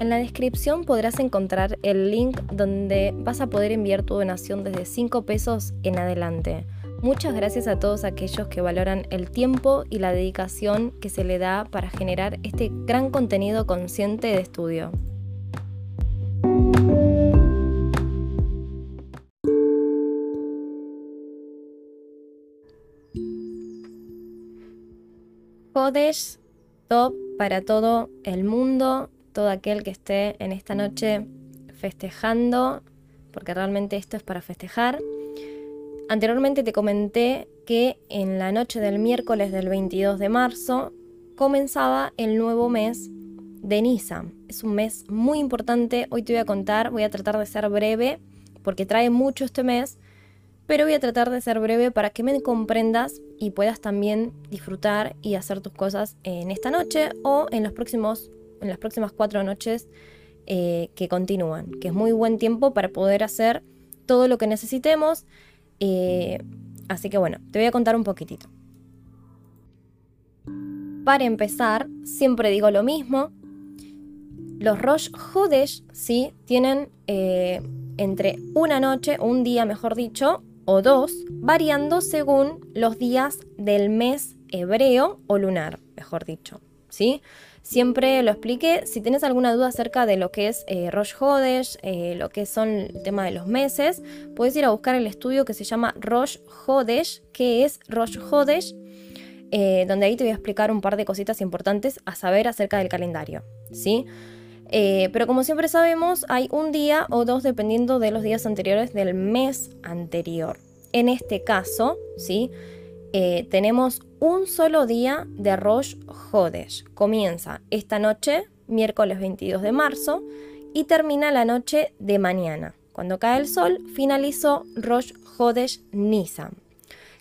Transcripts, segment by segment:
En la descripción podrás encontrar el link donde vas a poder enviar tu donación desde 5 pesos en adelante. Muchas gracias a todos aquellos que valoran el tiempo y la dedicación que se le da para generar este gran contenido consciente de estudio. Jodesh top para todo el mundo, todo aquel que esté en esta noche festejando, porque realmente esto es para festejar. Anteriormente te comenté que en la noche del miércoles del 22 de marzo comenzaba el nuevo mes de Nisan. Es un mes muy importante, hoy te voy a contar, voy a tratar de ser breve porque trae mucho este mes pero voy a tratar de ser breve para que me comprendas y puedas también disfrutar y hacer tus cosas en esta noche o en, los próximos, en las próximas cuatro noches eh, que continúan, que es muy buen tiempo para poder hacer todo lo que necesitemos. Eh, así que bueno, te voy a contar un poquitito. Para empezar, siempre digo lo mismo. Los Rosh Hodesh, ¿sí? Tienen eh, entre una noche, un día mejor dicho, o dos, variando según los días del mes hebreo o lunar, mejor dicho. ¿sí? Siempre lo expliqué. Si tienes alguna duda acerca de lo que es eh, Rosh Hodesh, eh, lo que son el tema de los meses, puedes ir a buscar el estudio que se llama Rosh Hodesh, que es Rosh Hodesh, eh, donde ahí te voy a explicar un par de cositas importantes a saber acerca del calendario. ¿sí? Eh, pero como siempre sabemos, hay un día o dos dependiendo de los días anteriores del mes anterior. En este caso, ¿sí? Tenemos un solo día de Rosh Hodesh. Comienza esta noche, miércoles 22 de marzo, y termina la noche de mañana. Cuando cae el sol, finalizó Rosh Hodesh Nisan.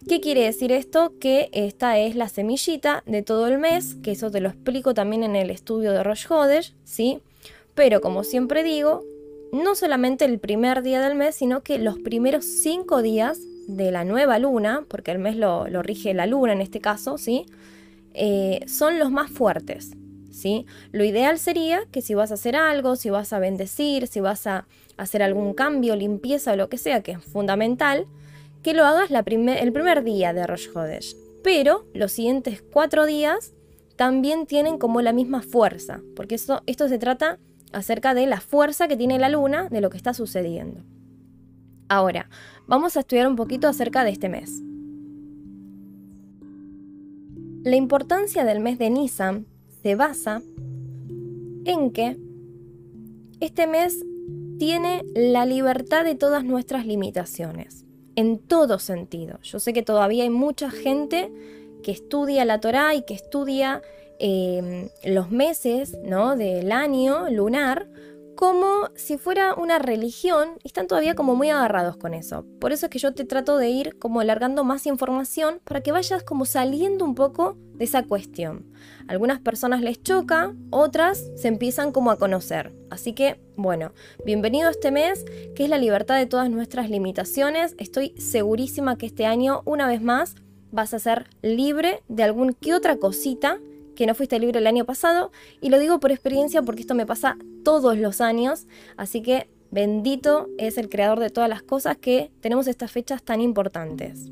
¿Qué quiere decir esto? Que esta es la semillita de todo el mes, que eso te lo explico también en el estudio de Rosh Hodesh, ¿sí? Pero como siempre digo, no solamente el primer día del mes, sino que los primeros cinco días de la nueva luna, porque el mes lo, rige la luna en este caso, ¿sí? Eh, son los más fuertes. ¿sí? Lo ideal sería que si vas a hacer algo, si vas a bendecir, si vas a hacer algún cambio, limpieza o lo que sea, que es fundamental, que lo hagas el primer día de Rosh Hodesh. Pero los siguientes cuatro días también tienen como la misma fuerza, porque esto se trata acerca de la fuerza que tiene la luna de lo que está sucediendo. Ahora, vamos a estudiar un poquito acerca de este mes. La importancia del mes de Nisan se basa en que este mes tiene la libertad de todas nuestras limitaciones, en todo sentido. Yo sé que todavía hay mucha gente que estudia la Torá y que estudia Em, los meses ¿no? del año lunar como si fuera una religión y están todavía como muy agarrados con eso. Por eso es que yo te trato de ir como alargando más información para que vayas como saliendo un poco de esa cuestión. Algunas personas les choca, otras se empiezan como a conocer. Así que, bueno, bienvenido a este mes, que es la libertad de todas nuestras limitaciones. Estoy segurísima que este año, una vez más, vas a ser libre de algún que otra cosita que no fuiste libre el año pasado. Y lo digo por experiencia porque esto me pasa todos los años. Así que bendito es el creador de todas las cosas que tenemos estas fechas tan importantes.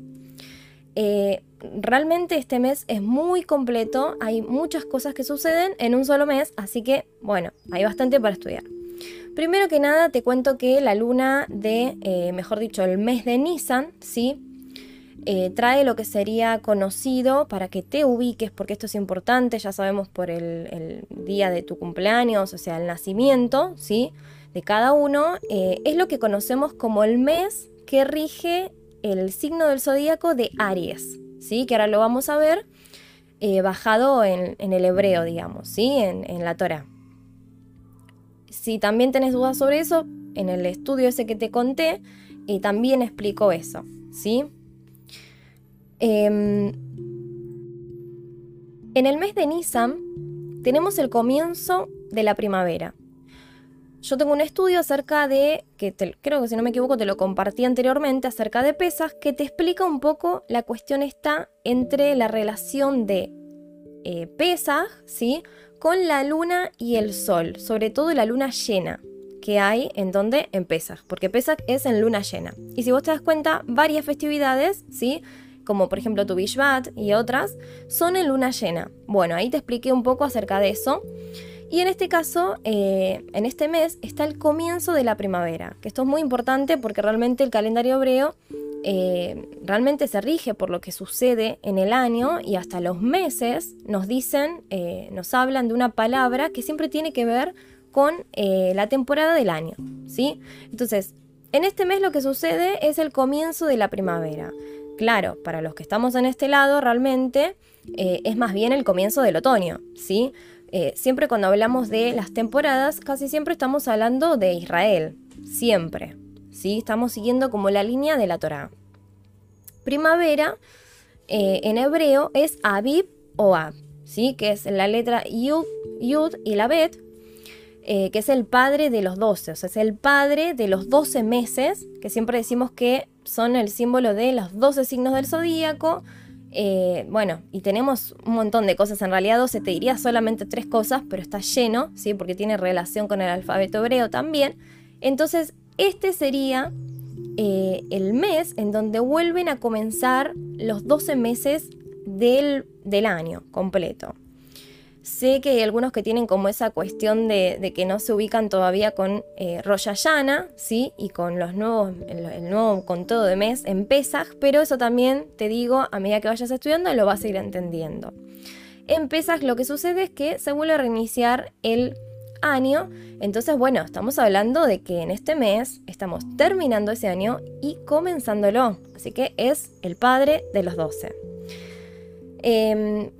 Eh, realmente este mes es muy completo, hay muchas cosas que suceden en un solo mes, así que bueno, hay bastante para estudiar. Primero que nada te cuento que la luna de, eh, mejor dicho, el mes de Nisan, ¿sí? Eh, trae lo que sería conocido para que te ubiques, porque esto es importante, ya sabemos por el, día de tu cumpleaños, o sea, el nacimiento, ¿sí? De cada uno, eh, es lo que conocemos como el mes que rige el signo del zodíaco de Aries, ¿sí? Que ahora lo vamos a ver eh, bajado en, el hebreo, digamos, ¿sí? En, la Torah. Si también tenés dudas sobre eso, en el estudio ese que te conté, también explico eso, ¿sí? Em, en el mes de Nisan tenemos el comienzo de la primavera. Yo tengo un estudio acerca de, que creo que si no me equivoco te lo compartí anteriormente, acerca de pesas, que te explica un poco la cuestión está entre la relación de eh, Pesaj, ¿sí? Con la luna y el sol, sobre todo la luna llena que hay en donde en Pesaj, porque Pesaj es en luna llena. Y si vos te das cuenta, varias festividades, ¿sí? Como por ejemplo tu Bishvat y otras, son en luna llena. Bueno, ahí te expliqué un poco acerca de eso. Y en este caso, eh, en este mes, está el comienzo de la primavera, que esto es muy importante porque realmente el calendario hebreo eh, realmente se rige por lo que sucede en el año y hasta los meses nos dicen, eh, nos hablan de una palabra que siempre tiene que ver con la temporada del año, ¿sí? Entonces, en este mes lo que sucede es el comienzo de la primavera. Claro, para los que estamos en este lado, realmente eh, es más bien el comienzo del otoño, ¿sí? Eh, siempre cuando hablamos de las temporadas, casi siempre estamos hablando de Israel, siempre, ¿sí? Estamos siguiendo como la línea de la Torá. Primavera, eh, en hebreo, es Aviv o Ab, ¿sí? Que es la letra Yud, Yud y la Bet, que es el padre de los 12, o sea, es el padre de los 12 meses, que siempre decimos que son el símbolo de los 12 signos del zodíaco. Eh, bueno, y tenemos un montón de cosas, en realidad 12 te diría solamente tres cosas, pero está lleno, ¿sí? porque tiene relación con el alfabeto hebreo también. Entonces, este sería eh, el mes en donde vuelven a comenzar los 12 meses del, del año completo. Sé que hay algunos que tienen como esa cuestión de, que no se ubican todavía con eh, ¿sí? Y con los nuevos, el, nuevo con todo de mes en Pesaj, pero eso también te digo, a medida que vayas estudiando lo vas a ir entendiendo. En Pesaj lo que sucede es que se vuelve a reiniciar el año, entonces bueno, estamos hablando de que en este mes estamos terminando ese año y comenzándolo, así que es el padre de los 12. Eh,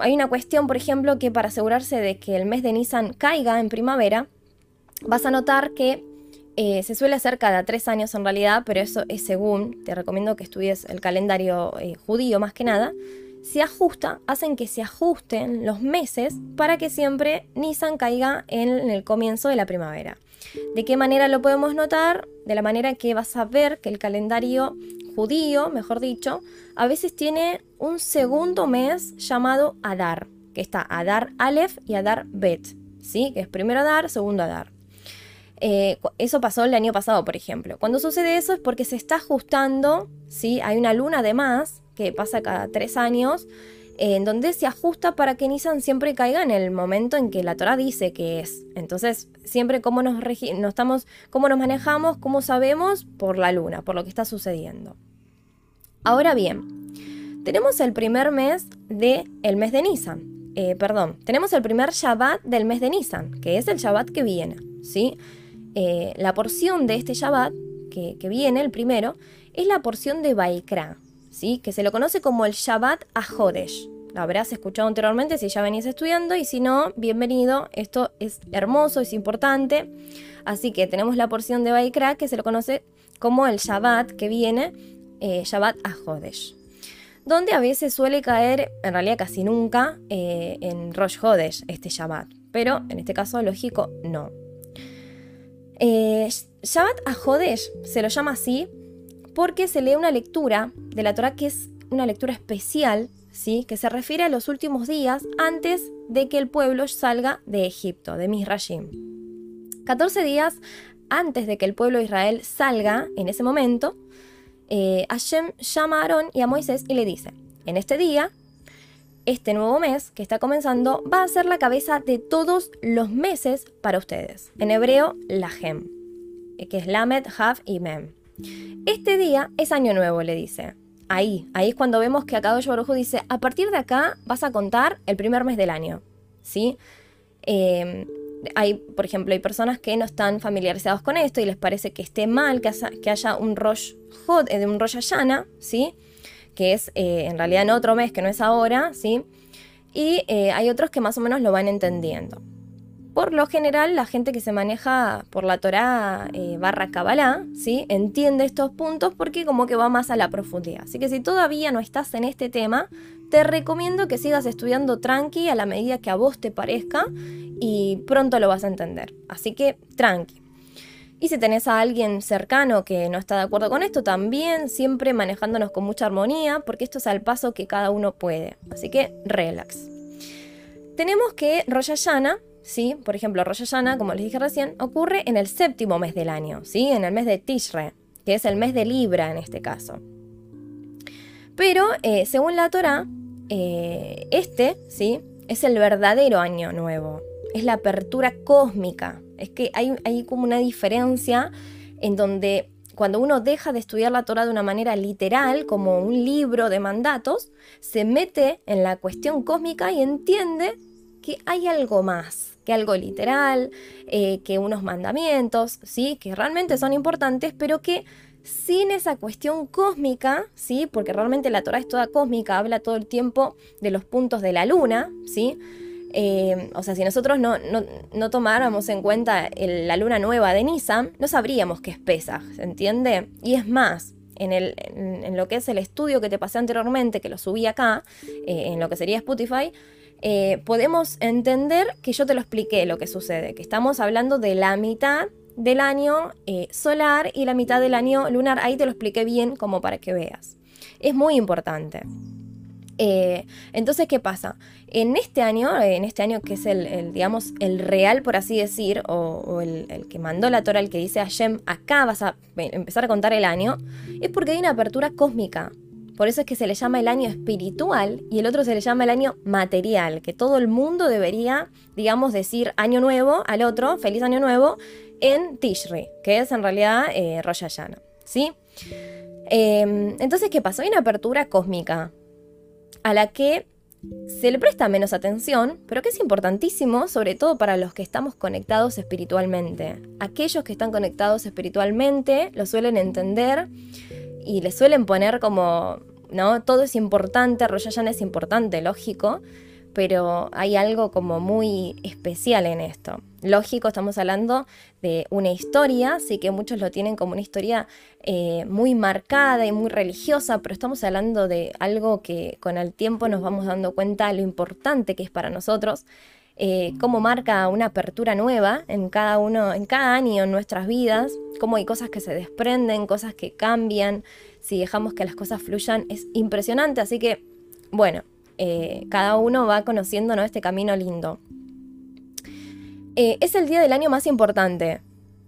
hay una cuestión, por ejemplo, que para asegurarse de que el mes de Nissan caiga en primavera, vas a notar que eh, se suele hacer cada tres años en realidad, pero eso es según, te recomiendo que estudies el calendario eh, judío más que nada, se ajusta, hacen que se ajusten los meses para que siempre Nissan caiga en el comienzo de la primavera. ¿De qué manera lo podemos notar? De la manera que vas a ver que el calendario judío, mejor dicho, a veces tiene un segundo mes llamado Adar, que está Adar Aleph y Adar Bet, ¿sí? que es primero Adar, segundo Adar. Eh, eso pasó el año pasado, por ejemplo. Cuando sucede eso es porque se está ajustando, ¿sí? hay una luna de más que pasa cada tres años, en donde se ajusta para que Nissan siempre caiga en el momento en que la Torah dice que es. Entonces, siempre cómo nos, no estamos, cómo nos manejamos, cómo sabemos, por la luna, por lo que está sucediendo. Ahora bien, tenemos el primer mes del el mes de Nisan. Eh, perdón, tenemos el primer Shabbat del mes de Nisan, que es el Shabbat que viene. ¿sí? Eh, la porción de este Shabbat que, viene, el primero, es la porción de Baikra, ¿sí? que se lo conoce como el Shabbat Ahodesh. Lo habrás escuchado anteriormente si ya venís estudiando y si no, bienvenido. Esto es hermoso, es importante. Así que tenemos la porción de Baikra que se lo conoce como el Shabbat que viene eh, Shabbat Hodesh, donde a veces suele caer, en realidad casi nunca, eh, en Rosh Hodesh este Shabbat, pero en este caso lógico no. Eh, Shabbat Hodesh se lo llama así porque se lee una lectura de la Torah que es una lectura especial, ¿sí? que se refiere a los últimos días antes de que el pueblo salga de Egipto, de Misrayim. 14 días antes de que el pueblo de Israel salga en ese momento, eh, Hashem llama a Aarón y a Moisés y le dice, en este día, este nuevo mes que está comenzando va a ser la cabeza de todos los meses para ustedes. En hebreo, Lahem, eh, que es Lamed, Hav y Mem. Este día es año nuevo, le dice. Ahí, ahí es cuando vemos que Akadosh Baruj dice, a partir de acá vas a contar el primer mes del año. ¿Sí? Eh, hay, por ejemplo, hay personas que no están familiarizados con esto y les parece que esté mal que haya, un Rosh Hod, de un Rosh Hashanah, ¿sí? Que es eh, en realidad en otro mes que no es ahora, ¿sí? Y eh, hay otros que más o menos lo van entendiendo. Por lo general, la gente que se maneja por la Torah eh, barra Kabbalah, ¿sí? Entiende estos puntos porque como que va más a la profundidad. Así que si todavía no estás en este tema, te recomiendo que sigas estudiando tranqui a la medida que a vos te parezca y pronto lo vas a entender. Así que tranqui. Y si tenés a alguien cercano que no está de acuerdo con esto, también siempre manejándonos con mucha armonía, porque esto es al paso que cada uno puede. Así que relax. tenemos que Rosh ¿sí? Por ejemplo, Rosh Hashanah, como les dije recién, ocurre en el séptimo mes del año, ¿sí? En el mes de Tishre, que es el mes de Libra en este caso. Pero, eh, según la Torah, eh, este, ¿sí? Es el verdadero año nuevo. Es la apertura cósmica. Es que hay, hay como una diferencia en donde cuando uno deja de estudiar la Torah de una manera literal, como un libro de mandatos, se mete en la cuestión cósmica y entiende que hay algo más, que algo literal, eh, que unos mandamientos, ¿sí? que realmente son importantes, pero que sin esa cuestión cósmica, ¿sí? porque realmente la Torah es toda cósmica, habla todo el tiempo de los puntos de la luna, ¿sí? Eh, o sea, si nosotros no, tomáramos en cuenta la luna nueva de Nisan, no sabríamos qué es Pesach, ¿se entiende? Y es más, en, lo que es el estudio que te pasé anteriormente, que lo subí acá, eh, en lo que sería Spotify, eh, podemos entender que yo te lo expliqué lo que sucede, que estamos hablando de la mitad del año solar y la mitad del año lunar. Ahí te lo expliqué bien como para que veas. Es muy importante. Eh, entonces, ¿qué pasa? En este año, en este año que es el, digamos, el real, por así decir, o, el, que mandó la Torah, el que dice a Hashem, acá vas a empezar a contar el año, es porque hay una apertura cósmica. Por eso es que se le llama el año espiritual y el otro se le llama el año material, que todo el mundo debería, digamos, decir año nuevo al otro, feliz año nuevo, en Tishri, que es en realidad eh, Rosh Hashanah, ¿sí? Em, entonces, ¿qué pasó? Hay una apertura cósmica a la que se le presta menos atención, pero que es importantísimo, sobre todo para los que estamos conectados espiritualmente. Aquellos que están conectados espiritualmente lo suelen entender y le suelen poner como, ¿no? Todo es importante, Rosh es importante, lógico, pero hay algo como muy especial en esto. Lógico, estamos hablando de una historia, sí que muchos lo tienen como una historia eh, muy marcada y muy religiosa, pero estamos hablando de algo que con el tiempo nos vamos dando cuenta de lo importante que es para nosotros, eh, cómo marca una apertura nueva en cada uno, en cada año en nuestras vidas, cómo hay cosas que se desprenden, cosas que cambian, si dejamos que las cosas fluyan, es impresionante, así que, bueno, eh, cada uno va conociendo este camino lindo. Eh, es el día del año más importante.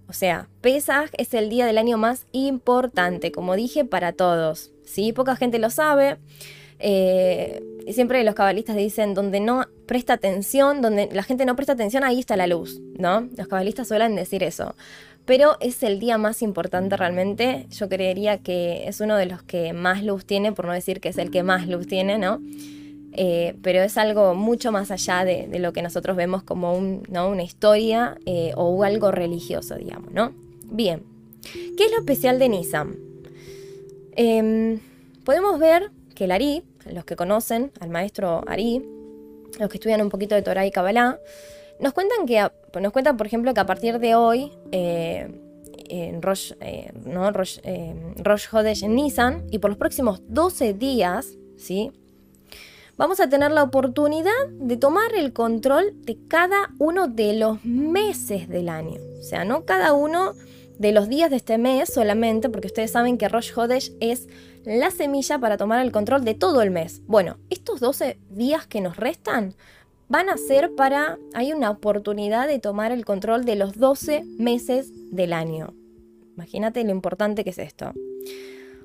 O sea, Pesaj es el día del año más importante, como dije, para todos. ¿sí? Poca gente lo sabe. Eh, siempre los cabalistas dicen, donde no presta atención, donde la gente no presta atención, ahí está la luz, ¿no? Los cabalistas suelen decir eso. Pero es el día más importante realmente. Yo creería que es uno de los que más luz tiene, por no decir que es el que más luz tiene, ¿no? Eh, pero es algo mucho más allá de, lo que nosotros vemos como una historia eh, o algo religioso, digamos, ¿no? Bien, ¿qué es lo especial de Nisam? Em, podemos ver que el Ari, los que conocen al maestro Ari, los que estudian un poquito de Torah y Kabbalah, nos cuentan que, nos cuentan, por ejemplo, que a partir de hoy, eh, en Rosh, ¿no? Rosh, Rosh Hodesh en Nisan, y por los próximos 12 días, ¿sí? vamos a tener la oportunidad de tomar el control de cada uno de los meses del año. O sea, no cada uno de los días de este mes solamente, porque ustedes saben que Rosh Hodesh es la semilla para tomar el control de todo el mes. Bueno, estos 12 días que nos restan van a ser para, hay una oportunidad de tomar el control de los 12 meses del año. Imagínate lo importante que es esto.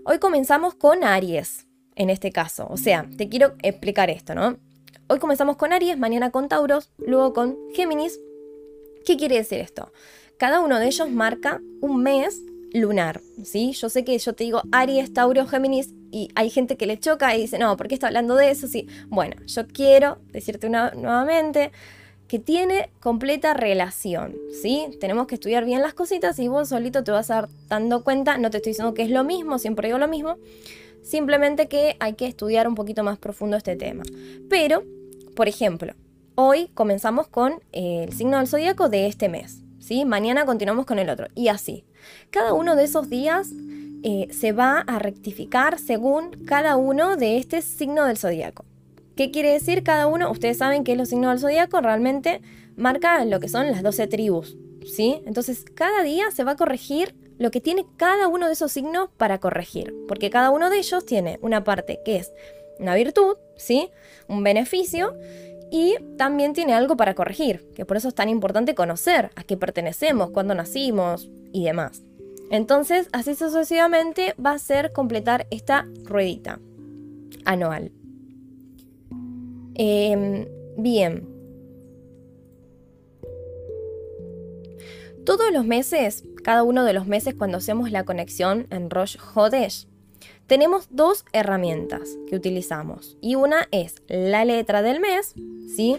Hoy comenzamos con Aries en este caso. O sea, te quiero explicar esto, ¿no? Hoy comenzamos con Aries, mañana con Tauros, luego con Géminis. ¿Qué quiere decir esto? Cada uno de ellos marca un mes lunar, ¿sí? Yo sé que yo te digo Aries, Tauro, Géminis y hay gente que le choca y dice, no, ¿por qué está hablando de eso? Sí, bueno, yo quiero decirte nuevamente que tiene completa relación, ¿sí? Tenemos que estudiar bien las cositas y vos solito te vas a dar dando cuenta, no te estoy diciendo que es lo mismo, siempre digo lo mismo, Simplemente que hay que estudiar un poquito más profundo este tema. Pero, por ejemplo, hoy comenzamos con el signo del zodíaco de este mes. ¿sí? Mañana continuamos con el otro. Y así. Cada uno de esos días eh, se va a rectificar según cada uno de este signo del zodíaco. ¿Qué quiere decir cada uno? Ustedes saben que los signos del zodíaco realmente marca lo que son las 12 tribus. ¿sí? Entonces, cada día se va a corregir lo que tiene cada uno de esos signos para corregir, porque cada uno de ellos tiene una parte que es una virtud, ¿sí? Un beneficio y también tiene algo para corregir, que por eso es tan importante conocer a qué pertenecemos, cuándo nacimos y demás. Entonces, así sucesivamente va a ser completar esta ruedita anual. Em, bien. Todos los meses, cada uno de los meses cuando hacemos la conexión en Rosh Hodesh, tenemos dos herramientas que utilizamos. Y una es la letra del mes, ¿sí?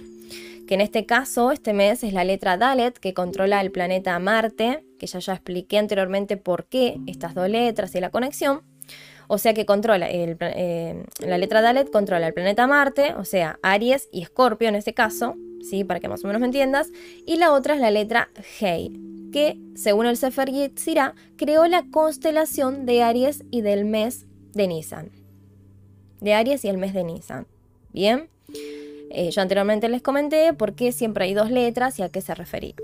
Que en este caso, este mes es la letra Dalet, que controla el planeta Marte, que ya ya expliqué anteriormente por qué estas dos letras y la conexión. O sea que controla, eh, la letra Dalet controla el planeta Marte, o sea, Aries y Escorpio en este caso, ¿sí? Para que más o menos me entiendas. Y la otra es la letra Hei, que, según el Sefer Yetzirah, creó la constelación de Aries y del mes de Nisan. De Aries y el mes de Nisan. Bien. Eh, yo anteriormente les comenté por qué siempre hay dos letras y a qué se refería.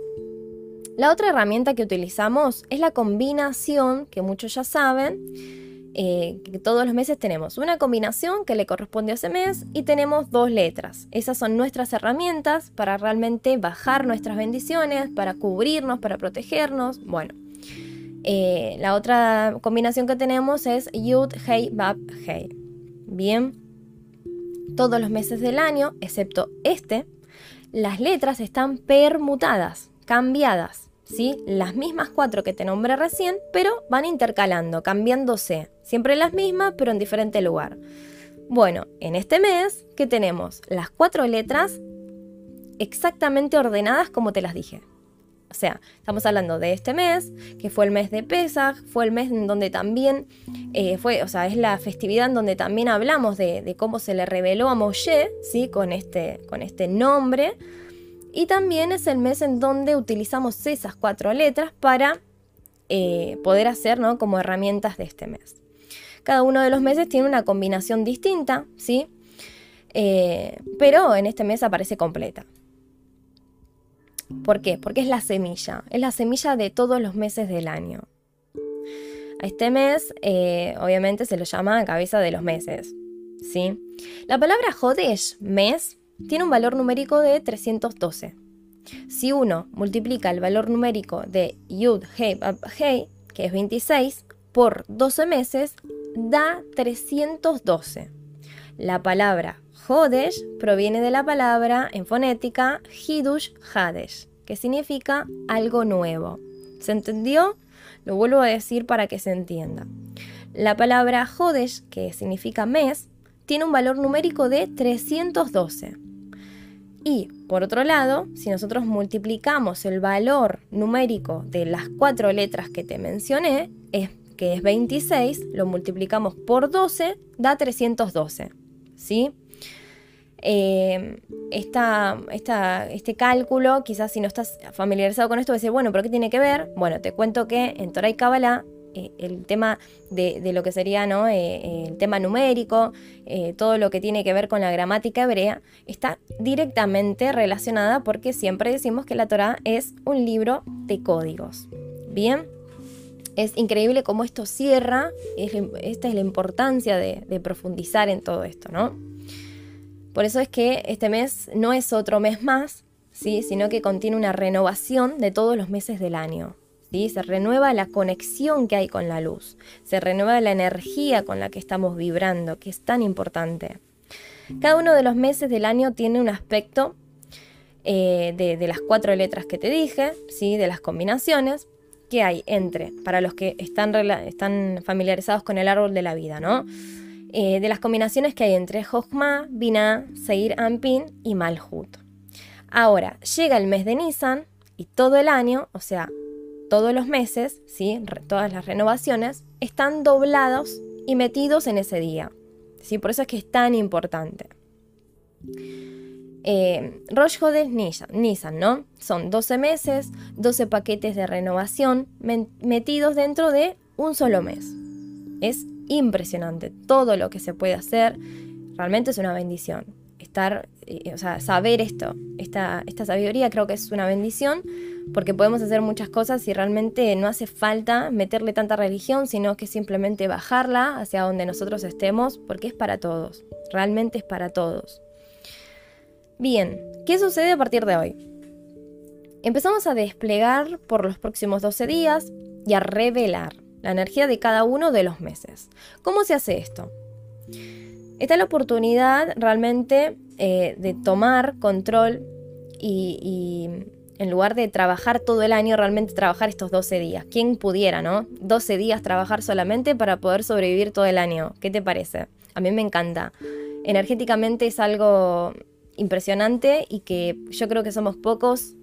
La otra herramienta que utilizamos es la combinación, que muchos ya saben, eh, que todos los meses tenemos una combinación que le corresponde a ese mes y tenemos dos letras. Esas son nuestras herramientas para realmente bajar nuestras bendiciones, para cubrirnos, para protegernos. Bueno, eh, la otra combinación que tenemos es Yud, Hei, Bab, Hei. Bien, todos los meses del año, excepto este, las letras están permutadas, cambiadas. ¿sí? Las mismas cuatro que te nombré recién, pero van intercalando, cambiándose. Siempre las mismas, pero en diferente lugar. Bueno, en este mes, ¿qué tenemos? Las cuatro letras exactamente ordenadas como te las dije. O sea, estamos hablando de este mes, que fue el mes de Pesach, fue el mes en donde también eh, fue, o sea, es la festividad en donde también hablamos de, cómo se le reveló a Moshe, ¿sí? Con este, con este nombre. Y también es el mes en donde utilizamos esas cuatro letras para eh, poder hacer, ¿no? Como herramientas de este mes. Cada uno de los meses tiene una combinación distinta, ¿sí? Eh, pero en este mes aparece completa. ¿Por qué? Porque es la semilla, es la semilla de todos los meses del año. A este mes, eh, obviamente, se lo llama cabeza de los meses. ¿sí? La palabra Jodesh, mes, tiene un valor numérico de 312. Si uno multiplica el valor numérico de Yud, Hei, Hei, que es 26, por 12 meses, da 312. La palabra Hodesh proviene de la palabra en fonética Hidush Hadesh, que significa algo nuevo. ¿Se entendió? Lo vuelvo a decir para que se entienda. La palabra Hodesh, que significa mes, tiene un valor numérico de 312. Y por otro lado, si nosotros multiplicamos el valor numérico de las cuatro letras que te mencioné, es, que es 26, lo multiplicamos por 12, da 312. ¿Sí? Eh, este cálculo, quizás si no estás familiarizado con esto, vas a decir, bueno, ¿pero qué tiene que ver? Bueno, te cuento que en Torah y Kabbalah eh, el tema de, lo que sería ¿no? Eh, el tema numérico, todo lo que tiene que ver con la gramática hebrea, está directamente relacionada porque siempre decimos que la Torah es un libro de códigos. Bien, es increíble cómo esto cierra, esta es la importancia de, de profundizar en todo esto, ¿no? Por eso es que este mes no es otro mes más, ¿sí? sino que contiene una renovación de todos los meses del año. ¿sí? Se renueva la conexión que hay con la luz, se renueva la energía con la que estamos vibrando, que es tan importante. Cada uno de los meses del año tiene un aspecto eh, de, las cuatro letras que te dije, ¿sí? de las combinaciones que hay entre, para los que están, están familiarizados con el árbol de la vida, ¿no? Eh, de las combinaciones que hay entre Jochma, Binah, Seir Ampin y Malhut. Ahora, llega el mes de Nisan y todo el año, o sea, todos los meses, ¿sí? todas las renovaciones, están doblados y metidos en ese día. ¿sí? Por eso es que es tan importante. Eh, Rosh Nisan, ¿no? Son 12 meses, 12 paquetes de renovación metidos dentro de un solo mes. Es impresionante. Todo lo que se puede hacer realmente es una bendición. Estar, eh, o sea, saber esto, esta, esta sabiduría creo que es una bendición porque podemos hacer muchas cosas y realmente no hace falta meterle tanta religión, sino que simplemente bajarla hacia donde nosotros estemos porque es para todos, realmente es para todos. Bien, ¿qué sucede a partir de hoy? Empezamos a desplegar por los próximos 12 días y a revelar la energía de cada uno de los meses. ¿Cómo se hace esto? Esta es la oportunidad realmente eh, de tomar control y, en lugar de trabajar todo el año, realmente trabajar estos 12 días. ¿Quién pudiera, no? 12 días trabajar solamente para poder sobrevivir todo el año. ¿Qué te parece? A mí me encanta. Energéticamente es algo impresionante y que yo creo que somos pocos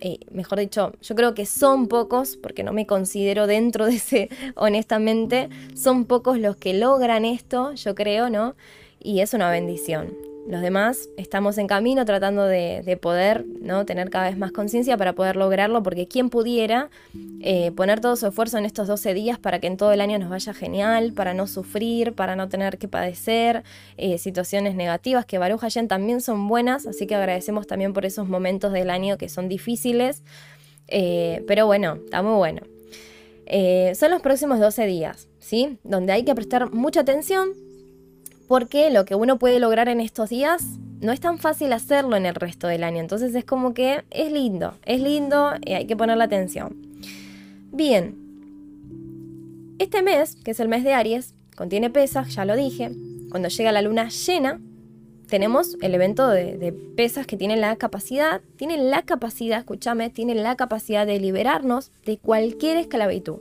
eh, mejor dicho, yo creo que son pocos, porque no me considero dentro de ese, honestamente, son pocos los que logran esto, yo creo, ¿no? Y es una bendición. Los demás estamos en camino tratando de, poder ¿no? tener cada vez más conciencia para poder lograrlo, porque quien pudiera eh, poner todo su esfuerzo en estos 12 días para que en todo el año nos vaya genial, para no sufrir, para no tener que padecer eh, situaciones negativas, que Baruch Hashem también son buenas, así que agradecemos también por esos momentos del año que son difíciles, eh, pero bueno, está muy bueno. son los próximos 12 días, ¿sí? Donde hay que prestar mucha atención porque lo que uno puede lograr en estos días no es tan fácil hacerlo en el resto del año. Entonces es como que es lindo, es lindo y hay que ponerle atención. Bien, este mes, que es el mes de Aries, contiene pesas, ya lo dije. Cuando llega la luna llena, tenemos el evento de, de pesas que tienen la capacidad, tienen la capacidad, escúchame, tienen la capacidad de liberarnos de cualquier esclavitud.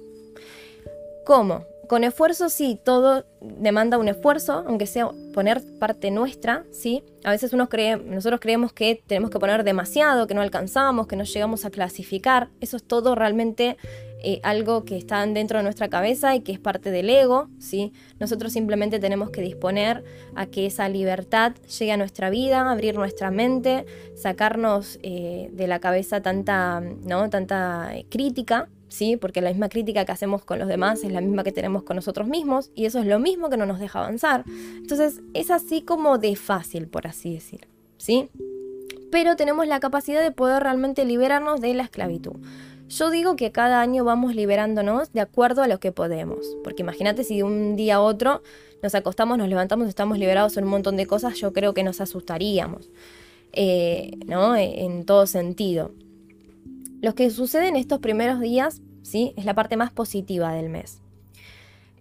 ¿Cómo? Con esfuerzo sí, todo demanda un esfuerzo, aunque sea poner parte nuestra, ¿sí? A veces uno cree, nosotros creemos que tenemos que poner demasiado, que no alcanzamos, que no llegamos a clasificar. Eso es todo realmente eh, algo que está dentro de nuestra cabeza y que es parte del ego, ¿sí? Nosotros simplemente tenemos que disponer a que esa libertad llegue a nuestra vida, abrir nuestra mente, sacarnos eh, de la cabeza tanta, ¿no? tanta eh, crítica, ¿sí? Porque la misma crítica que hacemos con los demás es la misma que tenemos con nosotros mismos y eso es lo mismo que no nos deja avanzar. Entonces es así como de fácil, por así decir, ¿sí? Pero tenemos la capacidad de poder realmente liberarnos de la esclavitud. Yo digo que cada año vamos liberándonos de acuerdo a lo que podemos, porque imagínate si de un día a otro nos acostamos, nos levantamos, estamos liberados en un montón de cosas, yo creo que nos asustaríamos, eh, ¿no? En todo sentido. Lo que sucede en estos primeros días, ¿sí? Es la parte más positiva del mes.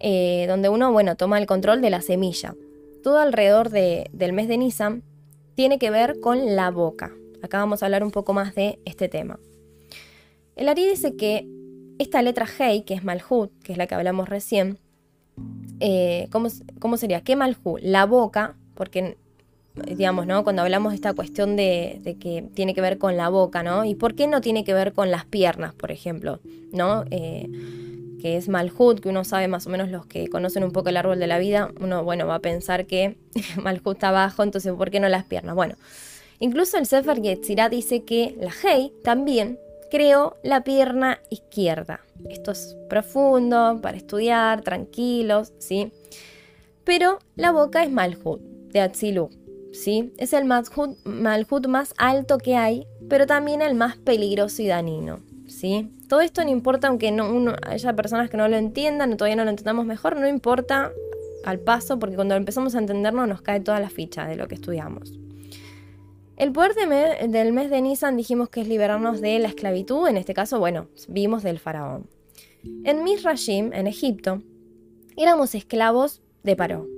Eh, donde uno, bueno, toma el control de la semilla. Todo alrededor del mes de Nisan tiene que ver con la boca. Acá vamos a hablar un poco más de este tema. El Ari dice que esta letra Hei, que es Malhut, que es la que hablamos recién, eh, ¿cómo, ¿cómo, sería? ¿Qué Malhut? La boca, porque digamos, ¿no? Cuando hablamos de esta cuestión de, que tiene que ver con la boca, ¿no? ¿Y por qué no tiene que ver con las piernas, por ejemplo, ¿no? Eh, que es Malhut, que uno sabe más o menos los que conocen un poco el árbol de la vida, uno, bueno, va a pensar que Malhut está abajo, entonces ¿por qué no las piernas? Bueno, incluso el Sefer Yetzirah dice que la Hei también creó la pierna izquierda. Esto es profundo, para estudiar, tranquilos, ¿sí? Pero la boca es Malhut, de Atzilu. ¿Sí? Es el Malhut, más alto que hay, pero también el más peligroso y dañino, ¿sí? Todo esto no importa, aunque haya personas que no lo entiendan o todavía no lo entendamos mejor, no importa al paso, porque cuando empezamos a entendernos nos cae toda la ficha de lo que estudiamos. El poder del mes de Nisan dijimos que es liberarnos de la esclavitud, en este caso, bueno, vimos del faraón. En Misrashim, en Egipto, éramos esclavos de Paró.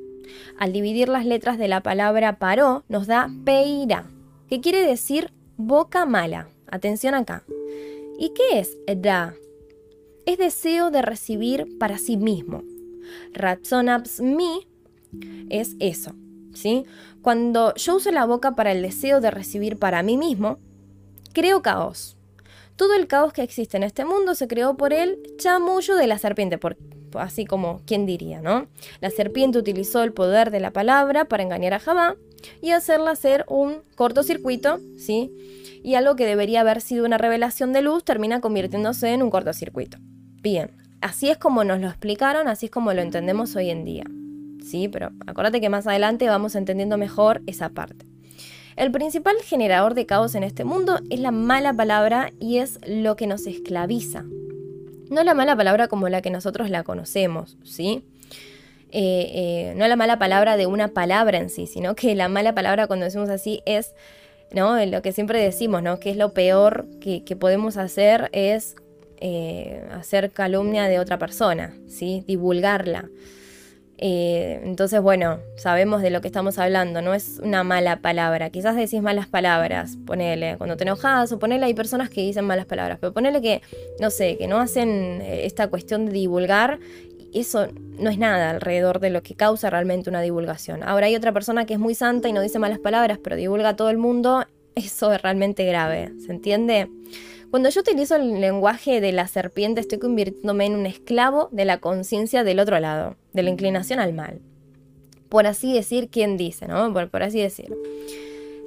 Al dividir las letras de la palabra paró, nos da peira, que quiere decir boca mala. Atención acá. ¿Y qué es da? Es deseo de recibir para sí mismo. mi es eso, ¿sí? Cuando yo uso la boca para el deseo de recibir para mí mismo, creo caos. Todo el caos que existe en este mundo se creó por el chamullo de la serpiente, por, así como quien diría, ¿no? La serpiente utilizó el poder de la palabra para engañar a Javá y hacerla hacer un cortocircuito, ¿sí? Y algo que debería haber sido una revelación de luz termina convirtiéndose en un cortocircuito. Bien, así es como nos lo explicaron, así es como lo entendemos hoy en día. Sí, pero acuérdate que más adelante vamos entendiendo mejor esa parte. El principal generador de caos en este mundo es la mala palabra y es lo que nos esclaviza, no la mala palabra como la que nosotros la conocemos, ¿sí? Eh, eh, no la mala palabra de una palabra en sí, sino que la mala palabra, cuando decimos así, es ¿no? Lo que siempre decimos, ¿no? Que es lo peor que, podemos hacer es eh, hacer calumnia de otra persona, ¿sí? Divulgarla. Eh, entonces, bueno, sabemos de lo que estamos hablando, no es una mala palabra. Quizás decís malas palabras, ponele, cuando te enojas o ponele, hay personas que dicen malas palabras, pero ponele que, no sé, que no hacen eh, esta cuestión de divulgar eso no es nada alrededor de lo que causa realmente una divulgación. Ahora hay otra persona que es muy santa y no dice malas palabras, pero divulga a todo el mundo, eso es realmente grave, ¿se entiende? Cuando yo utilizo el lenguaje de la serpiente, estoy convirtiéndome en un esclavo de la conciencia del otro lado, de la inclinación al mal. Por así decir, ¿quién dice, no? Por, así decir.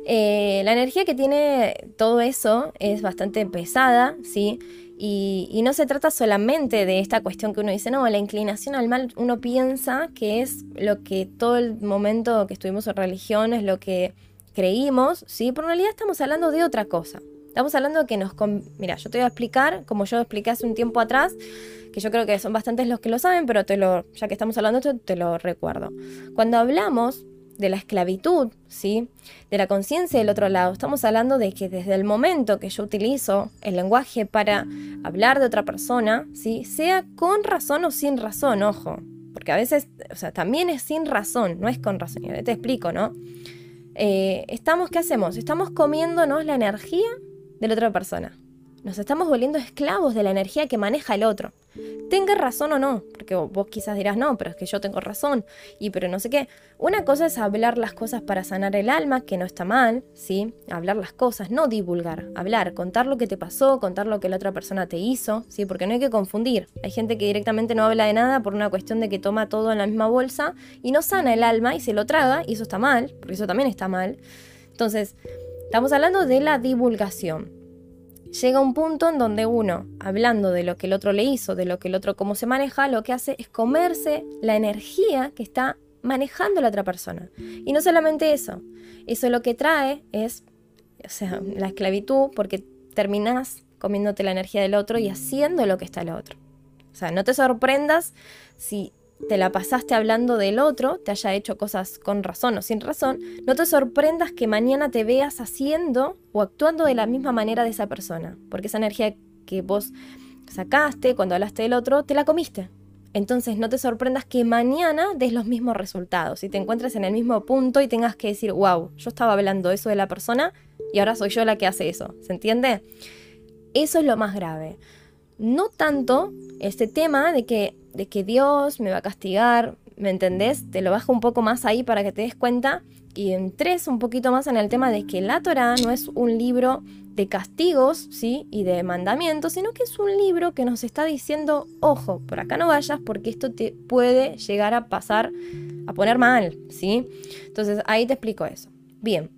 Eh, la energía que tiene todo eso es bastante pesada, ¿sí? Y, no se trata solamente de esta cuestión que uno dice, no, la inclinación al mal, uno piensa que es lo que todo el momento que estuvimos en religión es lo que creímos, ¿sí? Pero en realidad estamos hablando de otra cosa. Estamos hablando de que nos... Mira, yo te voy a explicar, como yo expliqué hace un tiempo atrás, que yo creo que son bastantes los que lo saben, pero te lo, ya que estamos hablando de esto, te lo recuerdo. Cuando hablamos de la esclavitud, ¿sí? De la conciencia del otro lado. Estamos hablando de que desde el momento que yo utilizo el lenguaje para hablar de otra persona, ¿sí? Sea con razón o sin razón, ojo. Porque a veces, o sea, también es sin razón, no es con razón. Y te explico, ¿no? Eh, estamos, ¿qué hacemos? Estamos comiéndonos la energía de la otra persona. Nos estamos volviendo esclavos de la energía que maneja el otro. Tenga razón o no, porque vos quizás dirás, no, pero es que yo tengo razón, y pero no sé qué. Una cosa es hablar las cosas para sanar el alma, que no está mal, ¿sí? Hablar las cosas, no divulgar, hablar, contar lo que te pasó, contar lo que la otra persona te hizo, ¿sí? Porque no hay que confundir. Hay gente que directamente no habla de nada por una cuestión de que toma todo en la misma bolsa y no sana el alma y se lo traga, y eso está mal, porque eso también está mal. Entonces, estamos hablando de la divulgación llega un punto en donde uno, hablando de lo que el otro le hizo, de lo que el otro cómo se maneja, lo que hace es comerse la energía que está manejando la otra persona. Y no solamente eso, eso lo que trae es, o sea, la esclavitud, porque terminas comiéndote la energía del otro y haciendo lo que está el otro. O sea, no te sorprendas si te la pasaste hablando del otro, te haya hecho cosas con razón o sin razón, no te sorprendas que mañana te veas haciendo o actuando de la misma manera de esa persona, porque esa energía que vos sacaste cuando hablaste del otro, te la comiste. Entonces no te sorprendas que mañana des los mismos resultados y te encuentres en el mismo punto y tengas que decir, wow, yo estaba hablando eso de la persona y ahora soy yo la que hace eso. ¿Se entiende? Eso es lo más grave. No tanto este tema de que de que Dios me va a castigar, ¿me entendés? Te lo bajo un poco más ahí para que te des cuenta y entres un poquito más en el tema de que la Torah no es un libro de castigos, ¿sí? Y de mandamientos, sino que es un libro que nos está diciendo, ojo, por acá no vayas porque esto te puede llegar a pasar, a poner mal, ¿sí? Entonces ahí te explico eso. Bien,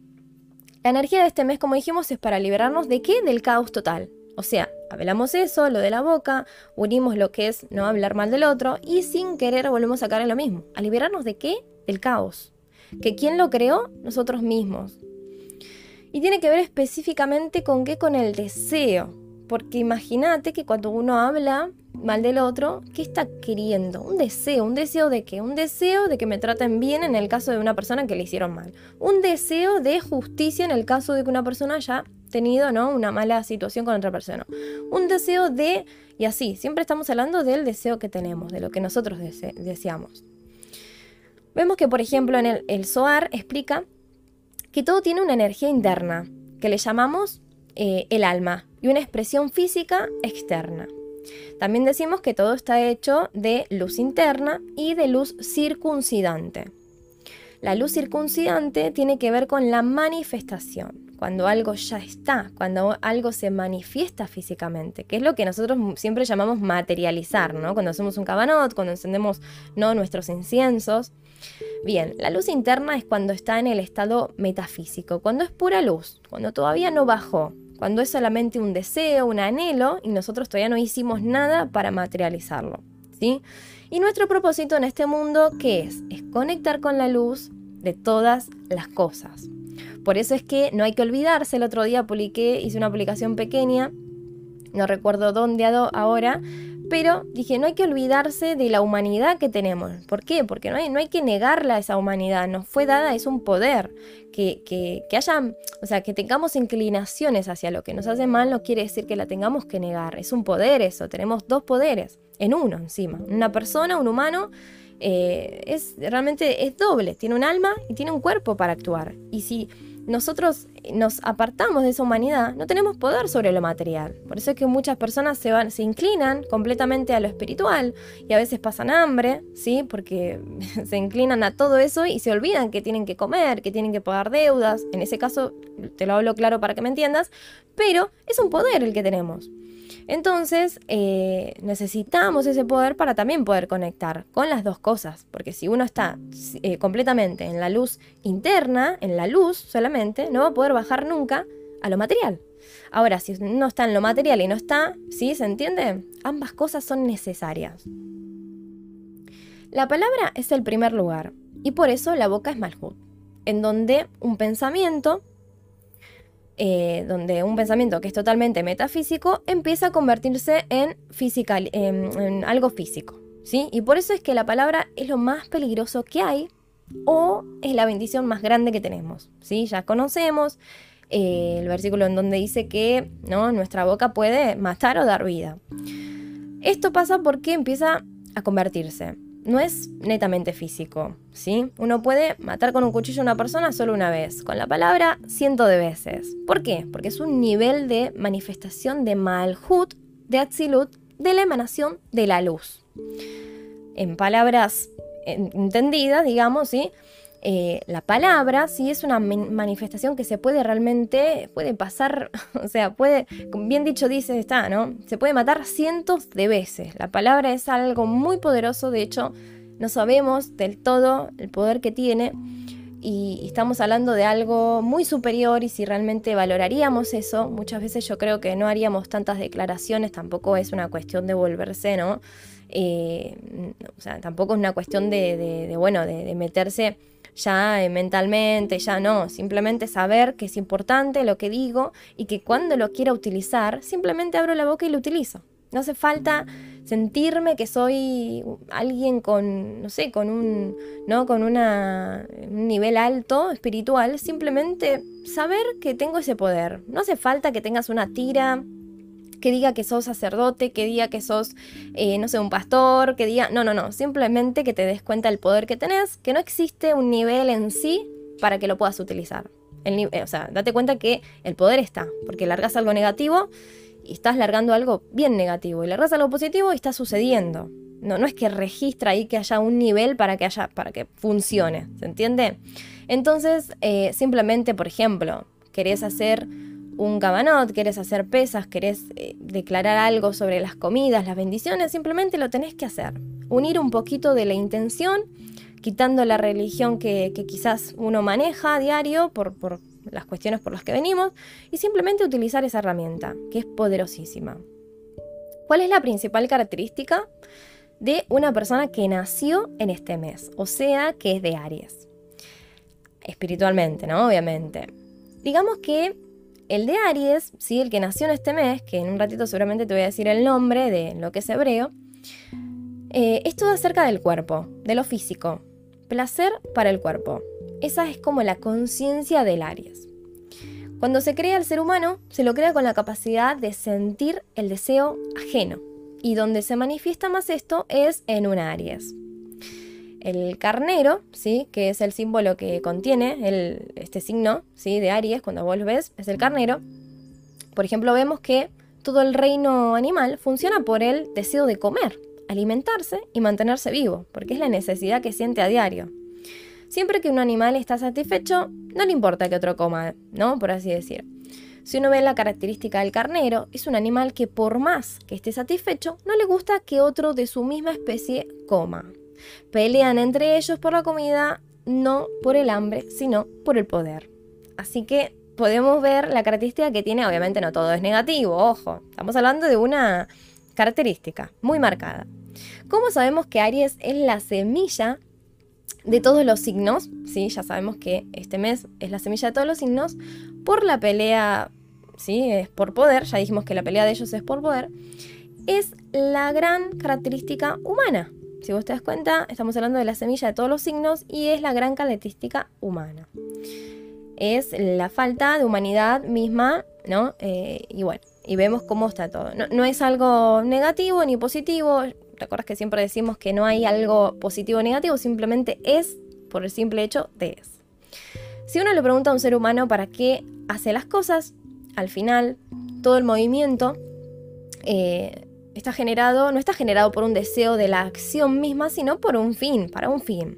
la energía de este mes, como dijimos, es para liberarnos de qué? Del caos total. O sea, hablamos eso, lo de la boca, unimos lo que es no hablar mal del otro y sin querer volvemos a caer en lo mismo. ¿A liberarnos de qué? Del caos. ¿Que quién lo creó? Nosotros mismos. Y tiene que ver específicamente con qué? Con el deseo. Porque imagínate que cuando uno habla mal del otro, ¿qué está queriendo? Un deseo, un deseo de qué? Un deseo de que me traten bien en el caso de una persona que le hicieron mal. Un deseo de justicia en el caso de que una persona haya tenido ¿no? una mala situación con otra persona. Un deseo de, y así, siempre estamos hablando del deseo que tenemos, de lo que nosotros deseamos. Vemos que, por ejemplo, en el, el Zohar explica que todo tiene una energía interna, que le llamamos eh, el alma, y una expresión física externa. También decimos que todo está hecho de luz interna y de luz circuncidante. La luz circuncidante tiene que ver con la manifestación, cuando algo ya está, cuando algo se manifiesta físicamente, que es lo que nosotros siempre llamamos materializar, ¿no? Cuando hacemos un cabanot, cuando encendemos ¿no? nuestros inciensos. Bien, la luz interna es cuando está en el estado metafísico, cuando es pura luz, cuando todavía no bajó, cuando es solamente un deseo, un anhelo y nosotros todavía no hicimos nada para materializarlo. ¿sí? Y nuestro propósito en este mundo, ¿qué es? Es conectar con la luz de todas las cosas. Por eso es que no hay que olvidarse, el otro día publiqué, hice una publicación pequeña, no recuerdo dónde ahora, pero dije, no hay que olvidarse de la humanidad que tenemos. ¿Por qué? Porque no hay, no hay que negarla a esa humanidad. Nos fue dada, es un poder. Que, que, que haya, o sea, que tengamos inclinaciones hacia lo que nos hace mal no quiere decir que la tengamos que negar. Es un poder eso. Tenemos dos poderes en uno encima. Una persona, un humano, eh, es realmente es doble. Tiene un alma y tiene un cuerpo para actuar. Y si nosotros nos apartamos de esa humanidad, no tenemos poder sobre lo material. Por eso es que muchas personas se, van, se inclinan completamente a lo espiritual y a veces pasan hambre, ¿sí? Porque se inclinan a todo eso y se olvidan que tienen que comer, que tienen que pagar deudas. En ese caso, te lo hablo claro para que me entiendas, pero es un poder el que tenemos. Entonces, eh, necesitamos ese poder para también poder conectar con las dos cosas, porque si uno está eh, completamente en la luz interna, en la luz solamente, no va a poder bajar nunca a lo material. Ahora, si no está en lo material y no está, ¿sí? ¿Se entiende? Ambas cosas son necesarias. La palabra es el primer lugar, y por eso la boca es Malhut, en donde un pensamiento eh, donde un pensamiento que es totalmente metafísico empieza a convertirse en, en, algo físico. ¿sí? Y por eso es que la palabra es lo más peligroso que hay o es la bendición más grande que tenemos. ¿sí? Ya conocemos eh, el versículo en donde dice que ¿no? nuestra boca puede matar o dar vida. Esto pasa porque empieza a convertirse no es netamente físico, ¿sí? Uno puede matar con un cuchillo a una persona solo una vez, con la palabra ciento de veces. ¿Por qué? Porque es un nivel de manifestación de Malhut, de Atzilut, de la emanación de la luz. En palabras entendidas, digamos, ¿sí? Eh, la palabra sí es una manifestación que se puede realmente, puede pasar, o sea, puede, bien dicho dice, está, ¿no? Se puede matar cientos de veces. La palabra es algo muy poderoso, de hecho, no sabemos del todo el poder que tiene y estamos hablando de algo muy superior y si realmente valoraríamos eso, muchas veces yo creo que no haríamos tantas declaraciones, tampoco es una cuestión de volverse, ¿no? Eh, o sea, tampoco es una cuestión de, bueno, de meterse ya eh, mentalmente, ya no, simplemente saber que es importante lo que digo y que cuando lo quiera utilizar, simplemente abro la boca y lo utilizo. No hace falta sentirme que soy alguien con, no sé, con un, ¿no? con una, un nivel alto espiritual, simplemente saber que tengo ese poder. No hace falta que tengas una tira que diga que sos sacerdote, que diga que sos, eh, no sé, un pastor, que diga, no, no, no, simplemente que te des cuenta del poder que tenés, que no existe un nivel en sí para que lo puedas utilizar. Eh, o sea, date cuenta que el poder está, porque largas algo negativo y estás largando algo bien negativo, y largas algo positivo y está sucediendo. No, no es que registra ahí que haya un nivel para que haya, para que funcione, ¿se entiende? Entonces, eh, simplemente, por ejemplo, querés hacer un cabanot, querés hacer pesas, querés eh, declarar algo sobre las comidas, las bendiciones, simplemente lo tenés que hacer. Unir un poquito de la intención, quitando la religión que, quizás uno maneja a diario por, por las cuestiones por las que venimos, y simplemente utilizar esa herramienta, que es poderosísima. ¿Cuál es la principal característica de una persona que nació en este mes? O sea, que es de Aries. Espiritualmente, ¿no? Obviamente. Digamos que el de Aries, ¿sí? el que nació en este mes, que en un ratito seguramente te voy a decir el nombre de lo que es hebreo, eh, es todo acerca del cuerpo, de lo físico. Placer para el cuerpo. Esa es como la conciencia del Aries. Cuando se crea el ser humano, se lo crea con la capacidad de sentir el deseo ajeno. Y donde se manifiesta más esto es en un Aries. El carnero, ¿sí? que es el símbolo que contiene este signo ¿sí? de Aries, cuando vos ves, es el carnero. Por ejemplo, vemos que todo el reino animal funciona por el deseo de comer, alimentarse y mantenerse vivo, porque es la necesidad que siente a diario. Siempre que un animal está satisfecho, no le importa que otro coma, ¿no? Por así decir. Si uno ve la característica del carnero, es un animal que por más que esté satisfecho, no le gusta que otro de su misma especie coma. Pelean entre ellos por la comida, no por el hambre, sino por el poder. Así que podemos ver la característica que tiene, obviamente no todo es negativo, ojo, estamos hablando de una característica muy marcada. ¿Cómo sabemos que Aries es la semilla de todos los signos? Sí, ya sabemos que este mes es la semilla de todos los signos por la pelea, sí, es por poder, ya dijimos que la pelea de ellos es por poder. es la gran característica humana. Si vos te das cuenta, estamos hablando de la semilla de todos los signos y es la gran característica humana. Es la falta de humanidad misma, ¿no? Eh, y bueno, y vemos cómo está todo. No, es algo negativo ni positivo. Recuerdas que siempre decimos que no hay algo positivo o negativo, simplemente es por el simple hecho de es. Si uno le pregunta a un ser humano para qué hace las cosas, al final todo el movimiento eh, está generado, no está generado por un deseo de la acción misma, sino por un fin, para un fin.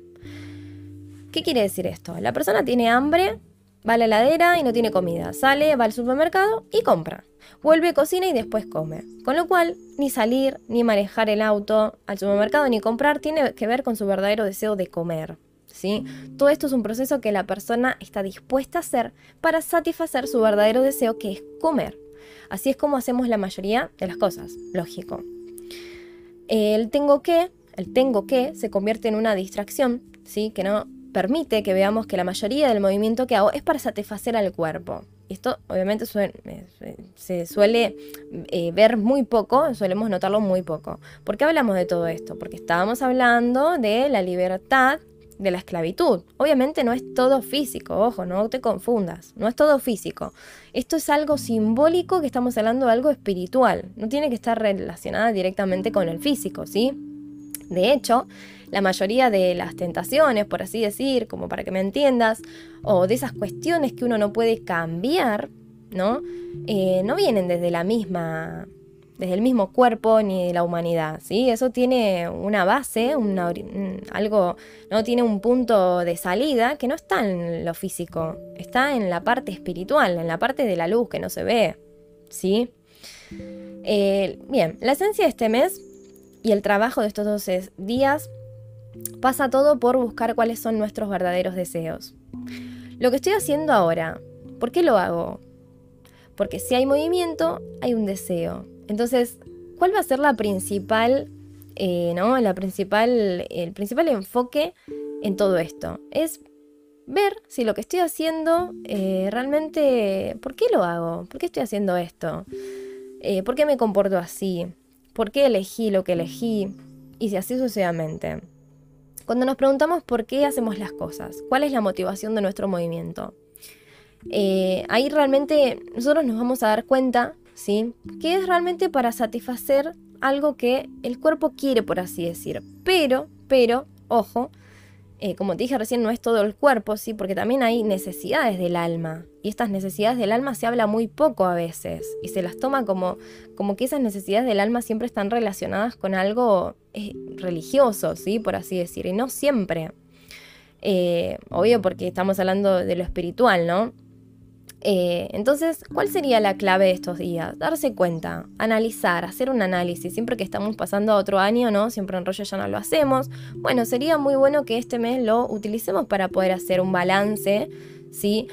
¿Qué quiere decir esto? La persona tiene hambre, va a la heladera y no tiene comida, sale, va al supermercado y compra. Vuelve, cocina y después come. Con lo cual, ni salir, ni manejar el auto al supermercado, ni comprar tiene que ver con su verdadero deseo de comer. ¿sí? Todo esto es un proceso que la persona está dispuesta a hacer para satisfacer su verdadero deseo, que es comer. Así es como hacemos la mayoría de las cosas, lógico. El tengo que, el tengo que se convierte en una distracción, ¿sí? que no permite que veamos que la mayoría del movimiento que hago es para satisfacer al cuerpo. Esto obviamente se suele eh, ver muy poco, solemos notarlo muy poco. ¿Por qué hablamos de todo esto? Porque estábamos hablando de la libertad de la esclavitud. Obviamente no es todo físico, ojo, no te confundas, no es todo físico. Esto es algo simbólico que estamos hablando de algo espiritual, no tiene que estar relacionada directamente con el físico, ¿sí? De hecho, la mayoría de las tentaciones, por así decir, como para que me entiendas, o de esas cuestiones que uno no puede cambiar, ¿no? Eh, no vienen desde la misma desde el mismo cuerpo ni de la humanidad, ¿sí? Eso tiene una base, algo, no tiene un punto de salida que no está en lo físico, está en la parte espiritual, en la parte de la luz que no se ve, ¿sí? Eh, bien, la esencia de este mes y el trabajo de estos 12 días pasa todo por buscar cuáles son nuestros verdaderos deseos. Lo que estoy haciendo ahora, ¿por qué lo hago? Porque si hay movimiento, hay un deseo. Entonces, ¿cuál va a ser la principal, eh, ¿no? La principal, el principal enfoque en todo esto? Es ver si lo que estoy haciendo eh, realmente, ¿por qué lo hago? ¿Por qué estoy haciendo esto? Eh, ¿Por qué me comporto así? ¿Por qué elegí lo que elegí? Y así sucesivamente. Cuando nos preguntamos por qué hacemos las cosas, cuál es la motivación de nuestro movimiento, ahí realmente nosotros nos vamos a dar cuenta ¿sí? Que es realmente para satisfacer algo que el cuerpo quiere, por así decir. Pero, pero, ojo, eh, como te dije recién, no es todo el cuerpo, ¿sí? Porque también hay necesidades del alma. Y estas necesidades del alma se habla muy poco a veces. Y se las toma como, como que esas necesidades del alma siempre están relacionadas con algo eh, religioso, ¿sí? Por así decir. Y no siempre. Eh, obvio porque estamos hablando de lo espiritual, ¿no? Eh, entonces, ¿cuál sería la clave de estos días? Darse cuenta, analizar, hacer un análisis. Siempre que estamos pasando a otro año, ¿no? Siempre en rollo ya no lo hacemos. Bueno, sería muy bueno que este mes lo utilicemos para poder hacer un balance, ¿sí?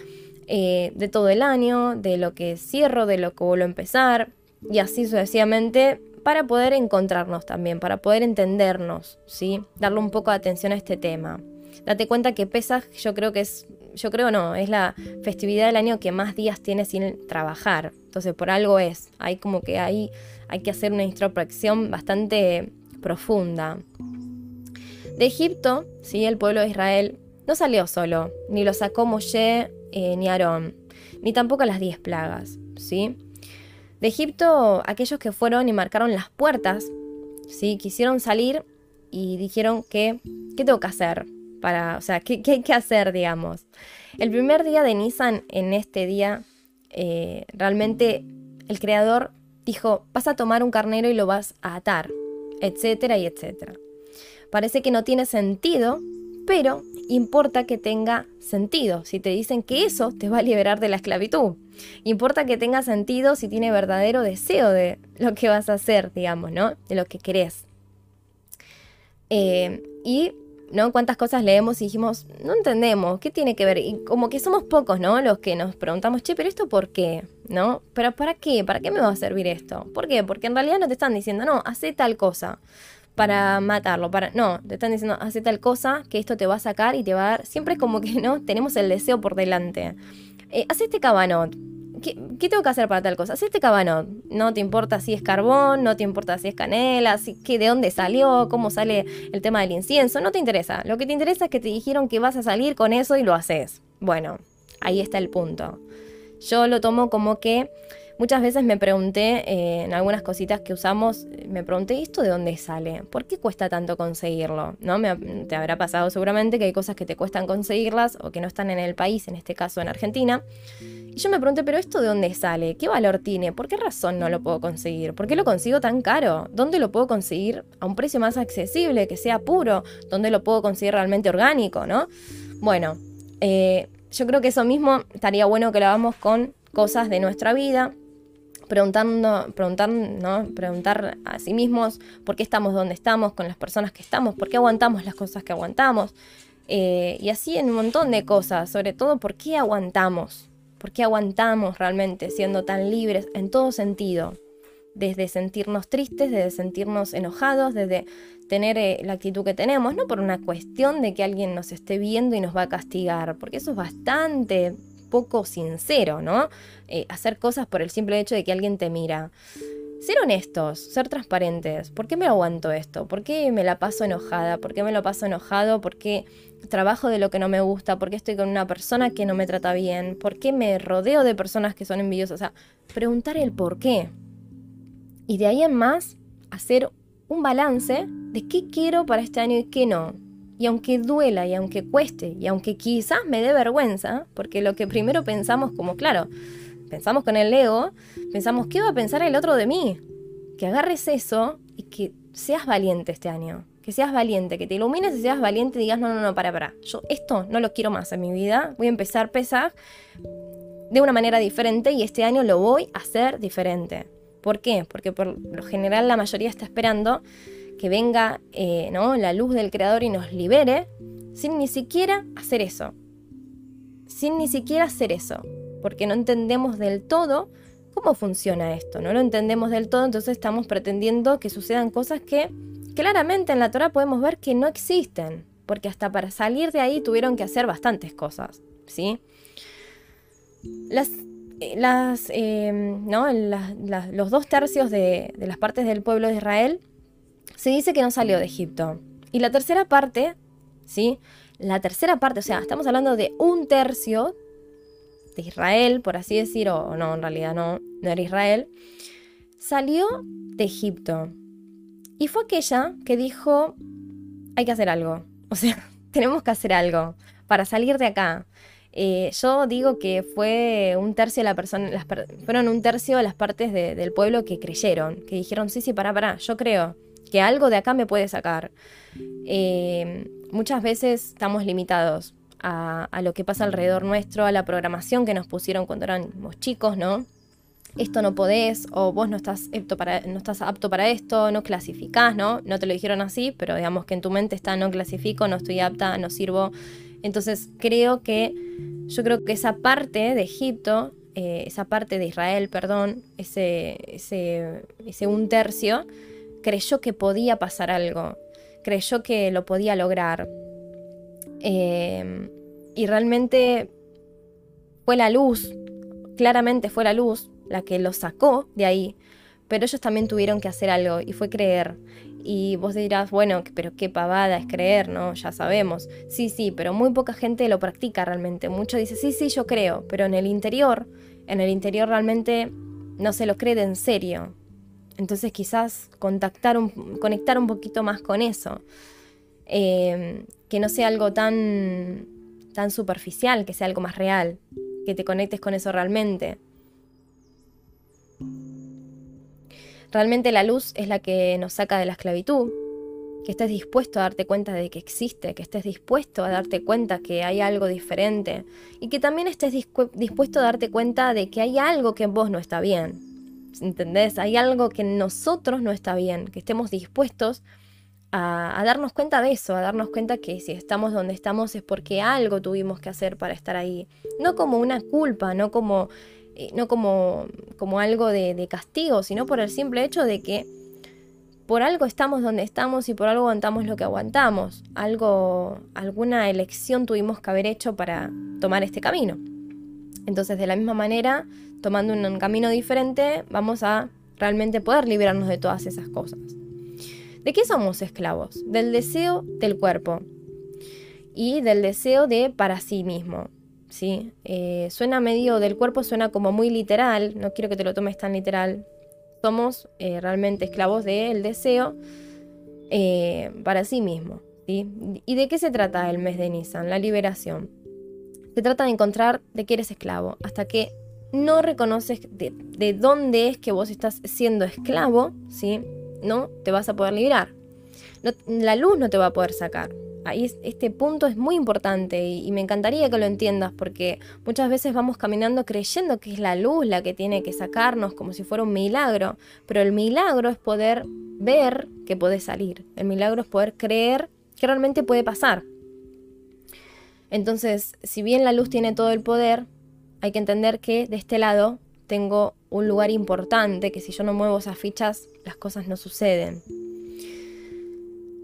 Eh, de todo el año, de lo que cierro, de lo que vuelvo a empezar, y así sucesivamente, para poder encontrarnos también, para poder entendernos, ¿sí? Darle un poco de atención a este tema. Date cuenta que Pesaj yo creo que es yo creo no, es la festividad del año que más días tiene sin trabajar. Entonces por algo es. Hay como que hay, hay que hacer una introspección bastante profunda. De Egipto, ¿sí? el pueblo de Israel no salió solo, ni lo sacó Moshe eh, ni Aarón, ni tampoco las diez plagas. ¿sí? De Egipto, aquellos que fueron y marcaron las puertas, ¿sí? quisieron salir y dijeron que, ¿qué tengo que hacer? Para, o sea, ¿qué, hay que hacer, digamos? El primer día de Nissan, en este día, eh, realmente el creador dijo, vas a tomar un carnero y lo vas a atar, etcétera y etcétera. Parece que no tiene sentido, pero importa que tenga sentido. Si te dicen que eso te va a liberar de la esclavitud. Importa que tenga sentido si tiene verdadero deseo de lo que vas a hacer, digamos, ¿no? De lo que querés. Eh, y ¿no? Cuántas cosas leemos y dijimos, no entendemos, ¿qué tiene que ver? Y como que somos pocos, ¿no? Los que nos preguntamos, che, pero esto por qué, ¿no? ¿Pero para qué? ¿Para qué me va a servir esto? ¿Por qué? Porque en realidad no te están diciendo, no, hace tal cosa para matarlo, para... No, te están diciendo, hace tal cosa que esto te va a sacar y te va a dar... Siempre es como que, ¿no? Tenemos el deseo por delante. Eh, hace este cabanot. ¿Qué, tengo que hacer para tal cosa? Si este cabanot, no te importa si es carbón, no te importa si es canela, de dónde salió, cómo sale el tema del incienso, no te interesa. Lo que te interesa es que te dijeron que vas a salir con eso y lo haces. Bueno, ahí está el punto. Yo lo tomo como que Muchas veces me pregunté eh, en algunas cositas que usamos, me pregunté, ¿esto de dónde sale? ¿Por qué cuesta tanto conseguirlo? ¿No? Te habrá pasado seguramente que hay cosas que te cuestan conseguirlas o que no están en el país, en este caso en Argentina. Y yo me pregunté, ¿pero esto de dónde sale? ¿Qué valor tiene? ¿Por qué razón no lo puedo conseguir? ¿Por qué lo consigo tan caro? ¿Dónde lo puedo conseguir a un precio más accesible, que sea puro? ¿Dónde lo puedo conseguir realmente orgánico, no? Bueno, eh, yo creo que eso mismo estaría bueno que lo hagamos con cosas de nuestra vida, preguntando, preguntar, ¿no? preguntar a sí mismos por qué estamos donde estamos, con las personas que estamos, por qué aguantamos las cosas que aguantamos. Eh, y así en un montón de cosas, sobre todo por qué aguantamos, por qué aguantamos realmente siendo tan libres en todo sentido, desde sentirnos tristes, desde sentirnos enojados, desde tener eh, la actitud que tenemos, no por una cuestión de que alguien nos esté viendo y nos va a castigar, porque eso es bastante poco sincero, ¿no? Eh, hacer cosas por el simple hecho de que alguien te mira. Ser honestos, ser transparentes. ¿Por qué me aguanto esto? ¿Por qué me la paso enojada? ¿Por qué me lo paso enojado? ¿Por qué trabajo de lo que no me gusta? ¿Por qué estoy con una persona que no me trata bien? ¿Por qué me rodeo de personas que son envidiosas? O sea, preguntar el por qué. Y de ahí en más, hacer un balance de qué quiero para este año y qué no. Y aunque duela y aunque cueste y aunque quizás me dé vergüenza, porque lo que primero pensamos como, claro, pensamos con el ego, pensamos, ¿qué va a pensar el otro de mí? Que agarres eso y que seas valiente este año. Que seas valiente, que te ilumines y seas valiente y digas, no, no, no, para, para. Yo esto no lo quiero más en mi vida. Voy a empezar pesar de una manera diferente y este año lo voy a hacer diferente. ¿Por qué? Porque por lo general la mayoría está esperando que venga eh, ¿no? la luz del Creador y nos libere, sin ni siquiera hacer eso. Sin ni siquiera hacer eso. Porque no entendemos del todo cómo funciona esto. No lo entendemos del todo, entonces estamos pretendiendo que sucedan cosas que claramente en la Torah podemos ver que no existen. Porque hasta para salir de ahí tuvieron que hacer bastantes cosas. ¿sí? Las eh, las, eh, ¿no? los dos tercios de, de, las partes del pueblo de Israel se dice que no salió de Egipto. Y la tercera parte, ¿sí? La tercera parte, o sea, estamos hablando de un tercio de Israel, por así decir, o no, en realidad no, era Israel, salió de Egipto. Y fue aquella que dijo, hay que hacer algo. O sea, tenemos que hacer algo para salir de acá. Eh, yo digo que fue un tercio de la persona, fueron un tercio de las partes del pueblo que creyeron, que dijeron, sí, sí, pará, pará, yo creo, que algo de acá me puede sacar. Eh, muchas veces estamos limitados a, lo que pasa alrededor nuestro, a la programación que nos pusieron cuando éramos chicos, ¿no? Esto no podés, o vos no estás, apto para, no estás apto para esto, no clasificás, ¿no? No te lo dijeron así, pero digamos que en tu mente está no clasifico, no estoy apta, no sirvo. Entonces creo que, yo creo que esa parte de Egipto, eh, esa parte de Israel, perdón, ese, ese, ese un tercio, creyó que podía pasar algo, creyó que lo podía lograr. Em, y realmente fue la luz, claramente fue la luz la que lo sacó de ahí, pero ellos también tuvieron que hacer algo y fue creer. Y vos dirás, bueno, pero qué pavada es creer, ¿no? Ya sabemos. Sí, sí, pero muy poca gente lo practica realmente. Mucho dice, sí, sí, yo creo, pero en el interior, en el interior realmente no se lo cree de en serio. Entonces quizás contactar un, conectar un poquito más con eso. Eh, que no sea algo tan, tan superficial, que sea algo más real, que te conectes con eso realmente. Realmente la luz es la que nos saca de la esclavitud, que estés dispuesto a darte cuenta de que existe, que estés dispuesto a darte cuenta que hay algo diferente y que también estés dispuesto a darte cuenta de que hay algo que en vos no está bien. ¿entendés? Hay algo que en nosotros no está bien, que estemos dispuestos darnos cuenta de eso, a darnos cuenta que si estamos donde estamos es porque algo tuvimos que hacer para estar ahí. No como una culpa, no como, eh, no como, como algo de, de castigo, sino por el simple hecho de que por algo estamos donde estamos y por algo aguantamos lo que aguantamos. Algo, alguna elección tuvimos que haber hecho para tomar este camino. Entonces, de la misma manera, tomando un camino diferente, vamos a realmente poder liberarnos de todas esas cosas. ¿De qué somos esclavos? Del deseo del cuerpo y del deseo de para sí mismo. ¿sí? Eh, suena medio del cuerpo, suena como muy literal, no quiero que te lo tomes tan literal. Somos eh, realmente esclavos del deseo eh, para sí mismo. ¿Y de qué se trata el mes de Nissan? La liberación. Se trata de encontrar de qué eres esclavo, hasta que no reconoces de, dónde es que vos estás siendo esclavo, ¿sí? No te vas a poder liberar. la luz no te va a poder sacar. Ahí este punto es muy importante y, y, me encantaría que lo entiendas porque muchas veces vamos caminando creyendo que es la luz la que tiene que sacarnos como si fuera un milagro, pero el milagro es poder ver que puede salir, el milagro es poder creer que realmente puede pasar. Entonces, si bien la luz tiene todo el poder, hay que entender que de este lado tengo un lugar importante, que si yo no muevo esas fichas, las cosas no suceden.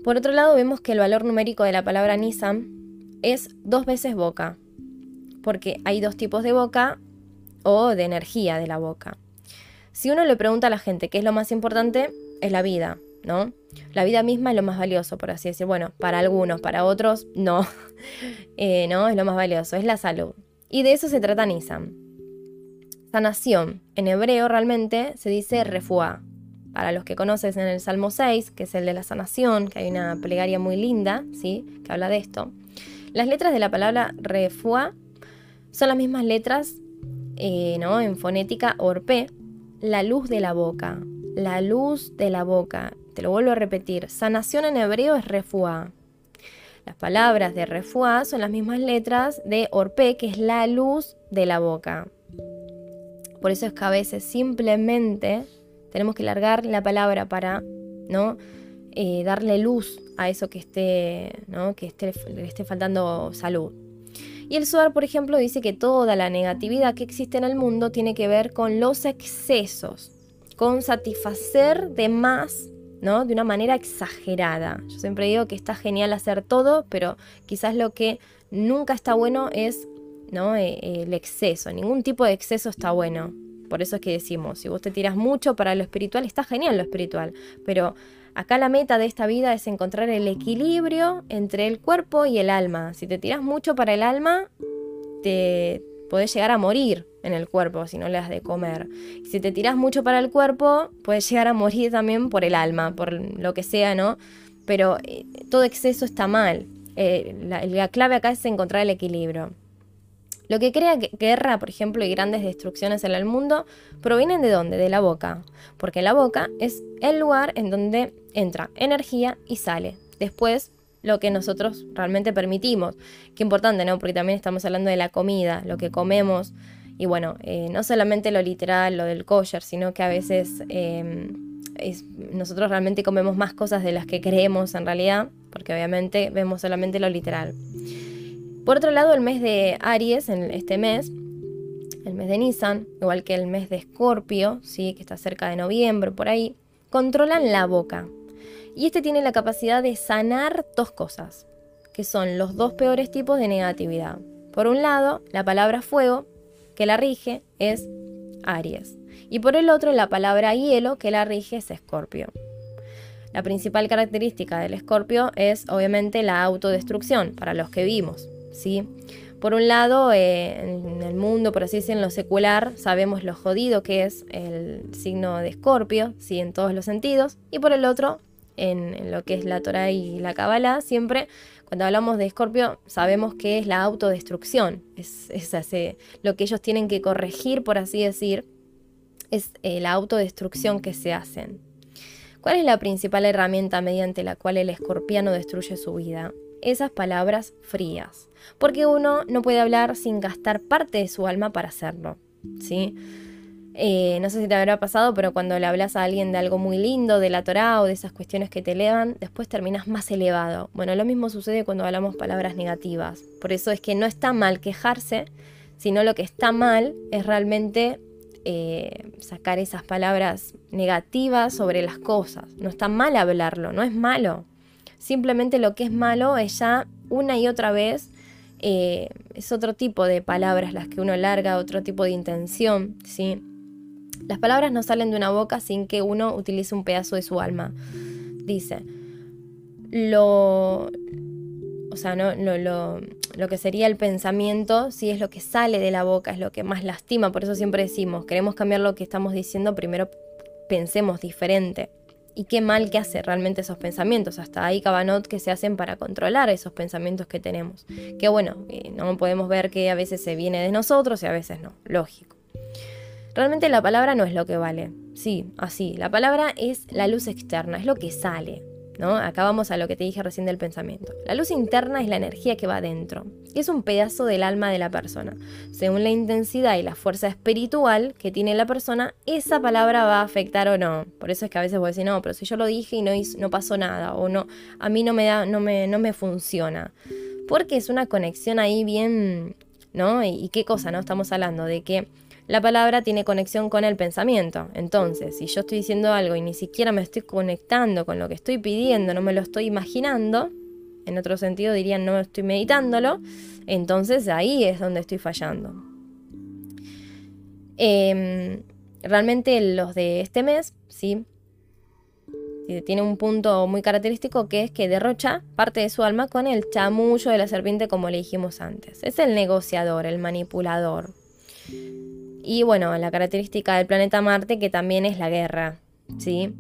Por otro lado, vemos que el valor numérico de la palabra Nissan es dos veces boca, porque hay dos tipos de boca o de energía de la boca. Si uno le pregunta a la gente qué es lo más importante, es la vida, ¿no? La vida misma es lo más valioso, por así decir. Bueno, para algunos, para otros, no. Eh, no, es lo más valioso, es la salud. Y de eso se trata Nisan. Sanación. En hebreo realmente se dice refuá. Para los que conocen en el Salmo 6, que es el de la sanación, que hay una plegaria muy linda, ¿sí? Que habla de esto. Las letras de la palabra refuá son las mismas letras, eh, ¿no? En fonética orpe, la luz de la boca. La luz de la boca. Te lo vuelvo a repetir. Sanación en hebreo es refuá. Las palabras de refuá son las mismas letras de orpe, que es la luz de la boca. Por eso es que a veces simplemente tenemos que largar la palabra para ¿no? Eh, darle luz a eso que esté, ¿no? que esté, le esté faltando salud. Y el Suar, por ejemplo, dice que toda la negatividad que existe en el mundo tiene que ver con los excesos, con satisfacer de más ¿no? De una manera exagerada. Yo siempre digo que está genial hacer todo, pero quizás lo que nunca está bueno es ¿no? Eh, el exceso. Ningún tipo de exceso está bueno. Por eso es que decimos, si vos te tiras mucho para lo espiritual, está genial lo espiritual. Pero acá la meta de esta vida es encontrar el equilibrio entre el cuerpo y el alma. Si te tiras mucho para el alma, te podés llegar a morir en el cuerpo si no le das de comer. si te tiras mucho para el cuerpo, puedes llegar a morir también por el alma, por lo que sea, ¿no? Pero eh, todo exceso está mal. Eh, la, clave acá es encontrar el equilibrio. Lo que crea guerra, por ejemplo, y grandes destrucciones en el mundo, provienen de dónde? De la boca. Porque la boca es el lugar en donde entra energía y sale. Después lo que nosotros realmente permitimos. Qué importante, ¿no? Porque también estamos hablando de la comida, lo que comemos, y bueno, eh, no solamente lo literal, lo del kosher, sino que a veces em, nosotros realmente comemos más cosas de las que creemos en realidad, porque obviamente vemos solamente lo literal. Por otro lado, el mes de Aries, en este mes, el mes de Nisan, igual que el mes de Escorpio, ¿sí? que está cerca de noviembre, por ahí, controlan la boca. Y este tiene la capacidad de sanar dos cosas, que son los dos peores tipos de negatividad. Por un lado, la palabra fuego, que la rige es Aries. Y por el otro, la palabra hielo que la rige es Escorpio. La principal característica del Escorpio es obviamente la autodestrucción, para los que vimos. ¿Sí? Por un lado, eh, en el mundo, por así decirlo, en lo secular, sabemos lo jodido que es el signo de Escorpio, ¿sí? en todos los sentidos. Y por el otro, en, lo que es la Torah y la Kabbalah, siempre cuando hablamos de Escorpio sabemos que es la autodestrucción, es, lo que ellos tienen que corregir, por así decir, es eh, la autodestrucción que se hacen. ¿Cuál es la principal herramienta mediante la cual el escorpiano destruye su vida? Esas palabras frías, porque uno no puede hablar sin gastar parte de su alma para hacerlo, ¿sí? Eh, no sé si te habrá pasado, pero cuando le hablas a alguien de algo muy lindo, de la Torah o de esas cuestiones que te elevan, después terminas más elevado. Bueno, lo mismo sucede cuando hablamos palabras negativas. Por eso es que no está mal quejarse, sino lo que está mal es realmente eh, sacar esas palabras negativas sobre las cosas. No está mal hablarlo, no es malo. Simplemente lo que es malo es ya una y otra vez eh, es otro tipo de palabras las que uno larga, otro tipo de intención, ¿sí? Las palabras no salen de una boca sin que uno utilice un pedazo de su alma. Dice, lo, o sea, no, lo, lo, que sería el pensamiento, si es lo que sale de la boca, es lo que más lastima, por eso siempre decimos, queremos cambiar lo que estamos diciendo, primero pensemos diferente. Y qué mal que hace realmente esos pensamientos. Hasta hay cabanot que se hacen para controlar esos pensamientos que tenemos. Que bueno, eh, no podemos ver que a veces se viene de nosotros y a veces no. Lógico. Realmente la palabra no es lo que vale. Sí, así. La palabra es la luz externa, es lo que sale. ¿No? Acá vamos a lo que te dije recién del pensamiento. La luz interna es la energía que va adentro, es un pedazo del alma de la persona. Según la intensidad y la fuerza espiritual que tiene la persona, esa palabra va a afectar o no. Por eso es que a veces voy a decir, no, pero si yo lo dije y no, no pasó nada, o no, a mí no me, da, no me, no me funciona. Porque es una conexión ahí bien, ¿no? y qué cosa, ¿no? Estamos hablando de que la palabra tiene conexión con el pensamiento. Entonces, si yo estoy diciendo algo y ni siquiera me estoy conectando con lo que estoy pidiendo, no me lo estoy imaginando, en otro sentido dirían no estoy meditándolo, entonces ahí es donde estoy fallando. Em, realmente los de este mes, sí, tiene un punto muy característico que es que derrocha parte de su alma con el chamullo de la serpiente como le dijimos antes. Es el negociador, el manipulador. Y bueno, la característica del planeta Marte que también es la guerra, ¿sí?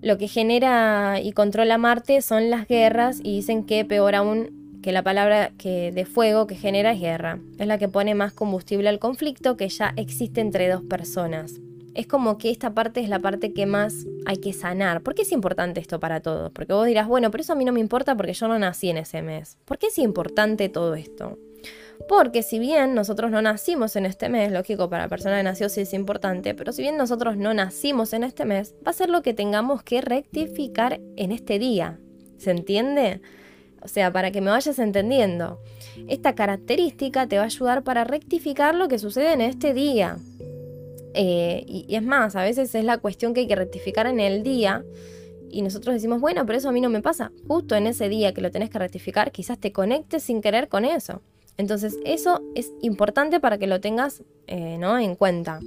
Lo que genera y controla Marte son las guerras y dicen que peor aún que la palabra que de fuego que genera es guerra. Es la que pone más combustible al conflicto que ya existe entre dos personas. Es como que esta parte es la parte que más hay que sanar. ¿Por qué es importante esto para todos? Porque vos dirás, bueno, pero eso a mí no me importa porque yo no nací en ese mes. ¿Por qué es importante todo esto? Porque si bien nosotros no nacimos en este mes, lógico, para la persona que nació sí es importante, pero si bien nosotros no nacimos en este mes, va a ser lo que tengamos que rectificar en este día. ¿Se entiende? O sea, para que me vayas entendiendo. Esta característica te va a ayudar para rectificar lo que sucede en este día. Eh, y, y es más, a veces es la cuestión que hay que rectificar en el día y nosotros decimos, bueno, pero eso a mí no me pasa. Justo en ese día que lo tenés que rectificar, quizás te conectes sin querer con eso. Entonces eso es importante para que lo tengas eh, ¿no? en cuenta,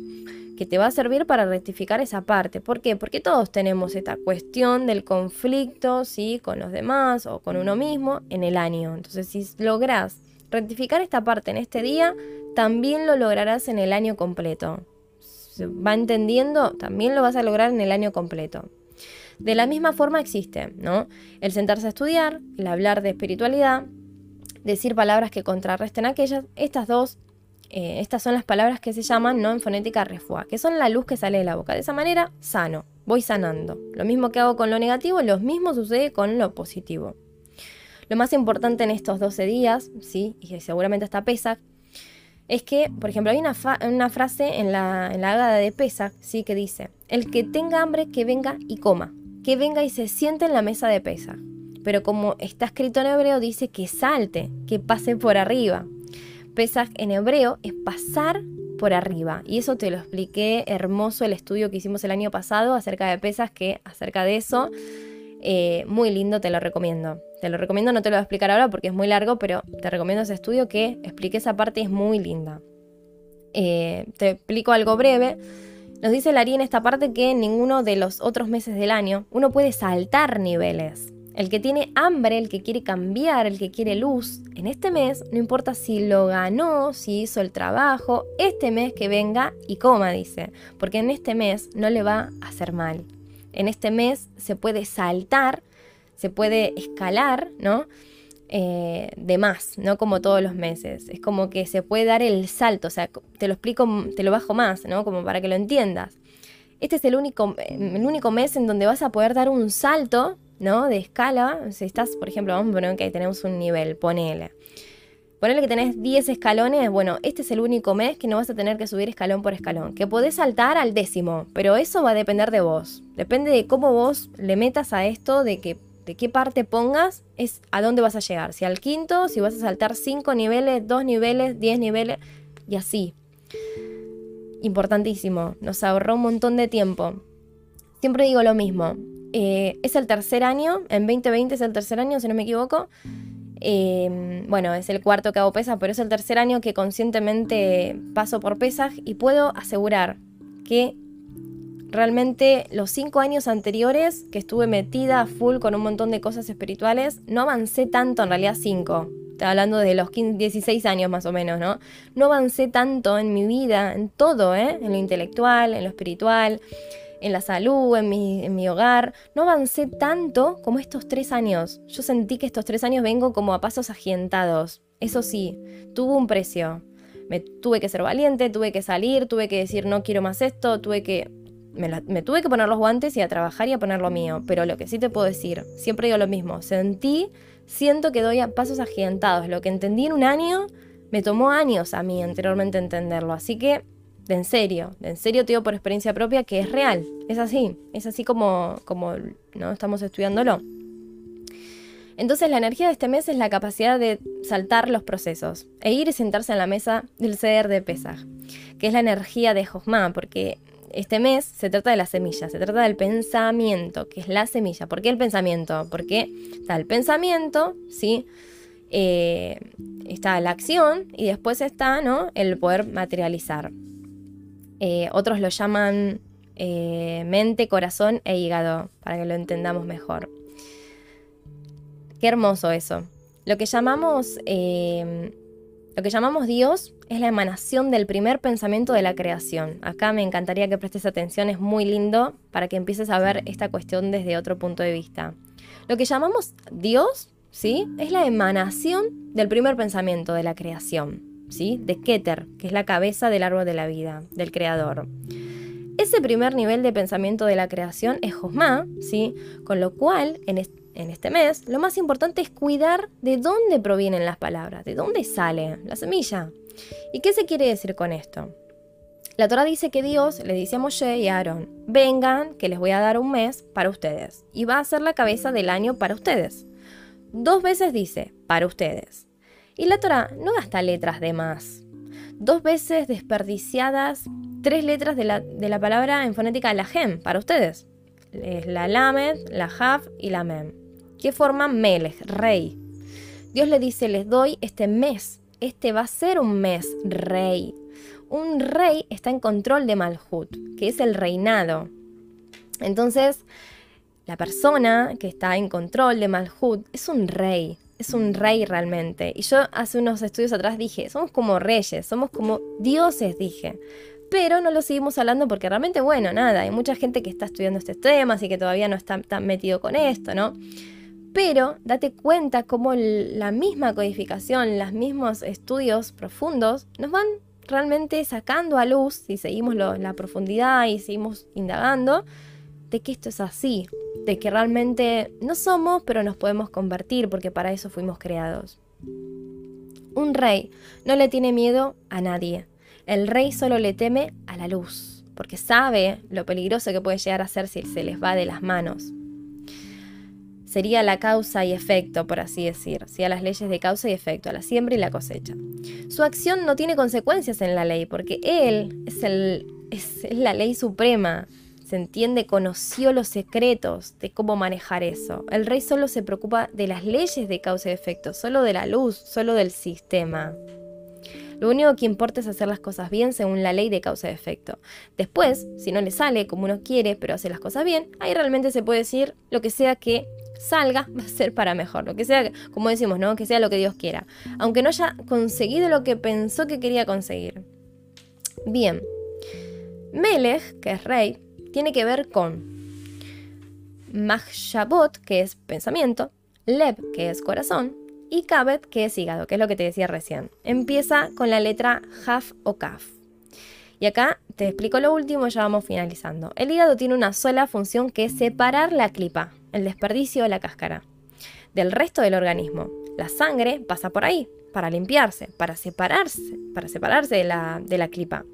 que te va a servir para rectificar esa parte. ¿Por qué? Porque todos tenemos esta cuestión del conflicto ¿sí? con los demás o con uno mismo en el año. Entonces si logras rectificar esta parte en este día, también lo lograrás en el año completo. ¿Se va entendiendo? También lo vas a lograr en el año completo. De la misma forma existe, ¿no? El sentarse a estudiar, el hablar de espiritualidad, decir palabras que contrarresten aquellas, estas dos, eh, estas son las palabras que se llaman no en fonética refuá, que son la luz que sale de la boca. De esa manera, sano, voy sanando. Lo mismo que hago con lo negativo, lo mismo sucede con lo positivo. Lo más importante en estos 12 días, sí, y seguramente hasta Pesach, es que, por ejemplo, hay una, una frase en la, en la de Pesach, sí, que dice, el que tenga hambre, que venga y coma, que venga y se siente en la mesa de Pesach pero como está escrito en hebreo dice que salte, que pase por arriba. Pesach en hebreo es pasar por arriba. Y eso te lo expliqué hermoso el estudio que hicimos el año pasado acerca de pesas, que acerca de eso, eh, muy lindo, te lo recomiendo. Te lo recomiendo, no te lo voy a explicar ahora porque es muy largo, pero te recomiendo ese estudio que explique esa parte, es muy linda. Eh, te explico algo breve. Nos dice Larí en esta parte que en ninguno de los otros meses del año uno puede saltar niveles. El que tiene hambre, el que quiere cambiar, el que quiere luz, en este mes, no importa si lo ganó, si hizo el trabajo, este mes que venga y coma, dice, porque en este mes no le va a hacer mal. En este mes se puede saltar, se puede escalar, ¿no? Eh, de más, no como todos los meses. Es como que se puede dar el salto, o sea, te lo explico, te lo bajo más, ¿no? Como para que lo entiendas. Este es el único, el único mes en donde vas a poder dar un salto ¿no? De escala, si estás, por ejemplo, vamos a poner que tenemos un nivel, ponele. Ponele que tenés 10 escalones, bueno, este es el único mes que no vas a tener que subir escalón por escalón, que podés saltar al décimo, pero eso va a depender de vos. Depende de cómo vos le metas a esto, de que de qué parte pongas, es a dónde vas a llegar. Si al quinto, si vas a saltar 5 niveles, 2 niveles, 10 niveles, y así. Importantísimo, nos ahorró un montón de tiempo. Siempre digo lo mismo, eh, es el tercer año, en 2020 es el tercer año, si no me equivoco, Em, bueno, es el cuarto que hago pesas, pero es el tercer año que conscientemente paso por pesas y puedo asegurar que realmente los cinco años anteriores que estuve metida full con un montón de cosas espirituales, no avancé tanto, en realidad cinco. Estoy hablando de los 15, 16 años más o menos, ¿no? No avancé tanto en mi vida, en todo, ¿eh? En lo intelectual, en lo espiritual, en la salud, en mi, en mi hogar. No avancé tanto como estos tres años. Yo sentí que estos tres años vengo como a pasos agientados. Eso sí, tuvo un precio. Me tuve que ser valiente, tuve que salir, tuve que decir no quiero más esto, tuve que... Me, tuve que poner los guantes y a trabajar y a poner lo mío. Pero lo que sí te puedo decir, siempre digo lo mismo, sentí, siento que doy a pasos agigantados. Lo que entendí en un año, me tomó años a mí anteriormente entenderlo. Así que de en serio, de en serio te digo por experiencia propia que es real, es así, es así como, como ¿no? estamos estudiándolo. Entonces la energía de este mes es la capacidad de saltar los procesos e ir y sentarse en la mesa del ceder de Pesaj, que es la energía de Josma, porque este mes se trata de la semilla, se trata del pensamiento, que es la semilla. ¿Por qué el pensamiento? Porque está el pensamiento, ¿sí? Eh, está la acción y después está ¿no? el poder materializar. Eh, otros lo llaman eh, mente, corazón e hígado, para que lo entendamos mejor. Qué hermoso eso. Lo que llamamos, eh, lo que llamamos Dios es la emanación del primer pensamiento de la creación. Acá me encantaría que prestes atención, es muy lindo para que empieces a ver esta cuestión desde otro punto de vista. Lo que llamamos Dios, ¿sí? Es la emanación del primer pensamiento de la creación. De Keter, que es la cabeza del árbol de la vida, del creador. Ese primer nivel de pensamiento de la creación es Josma, ¿sí? Con lo cual, en, en este mes, lo más importante es cuidar de dónde provienen las palabras, de dónde sale la semilla. ¿Y qué se quiere decir con esto? La Torah dice que Dios le dice a Moshe y a Aarón, vengan, que les voy a dar un mes para ustedes, y va a ser la cabeza del año para ustedes. Dos veces dice, para ustedes. Y la Torah no gasta letras de más. Dos veces desperdiciadas tres letras de la, palabra en fonética la gem para ustedes. Es la lamed, la haf y la mem. ¿Qué forman melech, rey. Dios le dice, les doy este mes. Este va a ser un mes rey. Un rey está en control de Malhut, que es el reinado. Entonces, la persona que está en control de Malhut es un rey es un rey realmente. Y yo hace unos estudios atrás dije, somos como reyes, somos como dioses, dije. Pero no lo seguimos hablando porque realmente, bueno, nada, hay mucha gente que está estudiando estos temas y que todavía no está tan metido con esto, ¿no? Pero date cuenta cómo la misma codificación, los mismos estudios profundos nos van realmente sacando a luz, si seguimos la profundidad y seguimos indagando, de que esto es así, de que realmente no somos, pero nos podemos convertir, porque para eso fuimos creados. Un rey no le tiene miedo a nadie. El rey solo le teme a la luz, porque sabe lo peligroso que puede llegar a ser si se les va de las manos. Sería la causa y efecto, por así decir, ¿sí? las leyes de causa y efecto, a la siembra y la cosecha. Su acción no tiene consecuencias en la ley, porque él es, el, es la ley suprema, se entiende, conoció los secretos de cómo manejar eso. El rey solo se preocupa de las leyes de causa y efecto, solo de la luz, solo del sistema. Lo único que importa es hacer las cosas bien según la ley de causa y efecto. Después, si no le sale como uno quiere, pero hace las cosas bien, ahí realmente se puede decir lo que sea que salga va a ser para mejor, lo que sea, como decimos, ¿no? Que sea lo que Dios quiera, aunque no haya conseguido lo que pensó que quería conseguir. Bien, Melech, que es rey, tiene que ver con Mahshabot, que es pensamiento, Leb, que es corazón, y Kabet, que es hígado, que es lo que te decía recién. Empieza con la letra Haf o Kaf. Y acá te explico lo último, ya vamos finalizando. El hígado tiene una sola función que es separar la clipa, el desperdicio de la cáscara, del resto del organismo. La sangre pasa por ahí para limpiarse, para separarse, para separarse de la, de la clipa.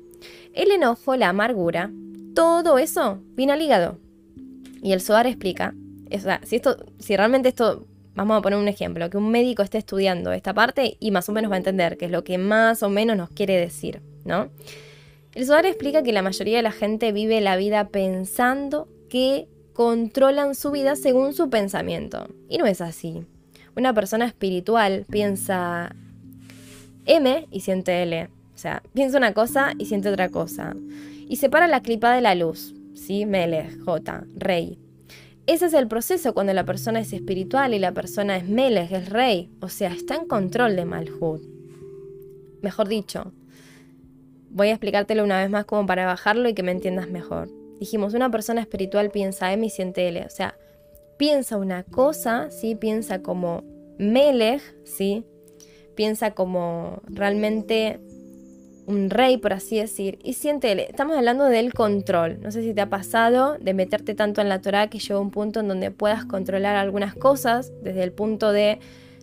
El enojo, la amargura, todo eso viene al hígado. Y el SOAR explica, si, esto, si realmente esto, vamos a poner un ejemplo, que un médico esté estudiando esta parte y más o menos va a entender qué es lo que más o menos nos quiere decir, ¿no? El SOAR explica que la mayoría de la gente vive la vida pensando que controlan su vida según su pensamiento. Y no es así. Una persona espiritual piensa M y siente L. O sea, piensa una cosa y siente otra cosa. Y separa la clipa de la luz. ¿Sí? Mele, J, rey. Ese es el proceso cuando la persona es espiritual y la persona es Melech, es rey. O sea, está en control de Malhut. Mejor dicho, voy a explicártelo una vez más como para bajarlo y que me entiendas mejor. Dijimos, una persona espiritual piensa M y siente L. O sea, piensa una cosa, ¿sí? Piensa como Melech, ¿sí? Piensa como realmente un rey, por así decir, y siente, estamos hablando del control. No sé si te ha pasado de meterte tanto en la Torah que llega un punto en donde puedas controlar algunas cosas desde el punto de,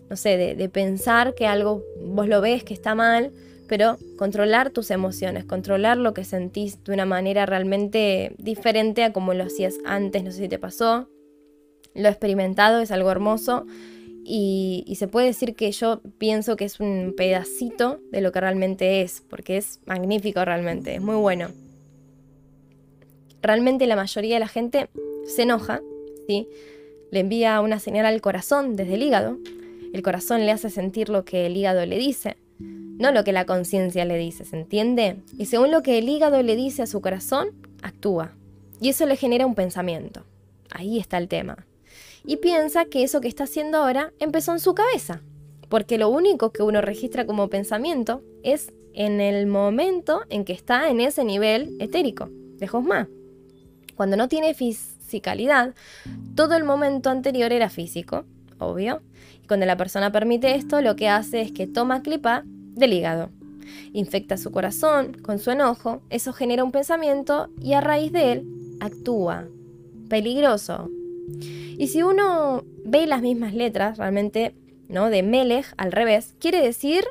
no sé, de, pensar que algo vos lo ves que está mal, pero controlar tus emociones, controlar lo que sentís de una manera realmente diferente a como lo hacías antes, no sé si te pasó. Lo experimentado, es algo hermoso y, se puede decir que yo pienso que es un pedacito de lo que realmente es, porque es magnífico realmente, es muy bueno. Realmente la mayoría de la gente se enoja, ¿sí? le envía una señal al corazón desde el hígado, el corazón le hace sentir lo que el hígado le dice, no lo que la conciencia le dice, ¿se entiende? Y según lo que el hígado le dice a su corazón, actúa. Y eso le genera un pensamiento. Ahí está el tema y piensa que eso que está haciendo ahora empezó en su cabeza, porque lo único que uno registra como pensamiento es en el momento en que está en ese nivel etérico de Josma. Cuando no tiene fisicalidad, todo el momento anterior era físico, obvio. Y cuando la persona permite esto, lo que hace es que toma clipa del hígado. Infecta su corazón con su enojo, eso genera un pensamiento y a raíz de él actúa. Peligroso, y si uno ve las mismas letras, realmente, ¿no? De Melech al revés, quiere decir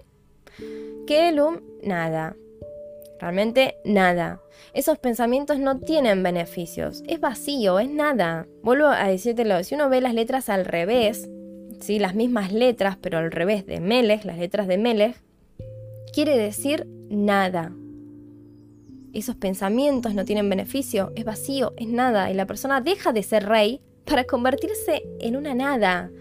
que Elum, nada. Realmente nada. Esos pensamientos no tienen beneficios. Es vacío, es nada. Vuelvo a decírtelo, si uno ve las letras al revés, ¿sí? las mismas letras, pero al revés de Melech, las letras de Melech, quiere decir nada. Esos pensamientos no tienen beneficio, es vacío, es nada, y la persona deja de ser rey para convertirse en una nada.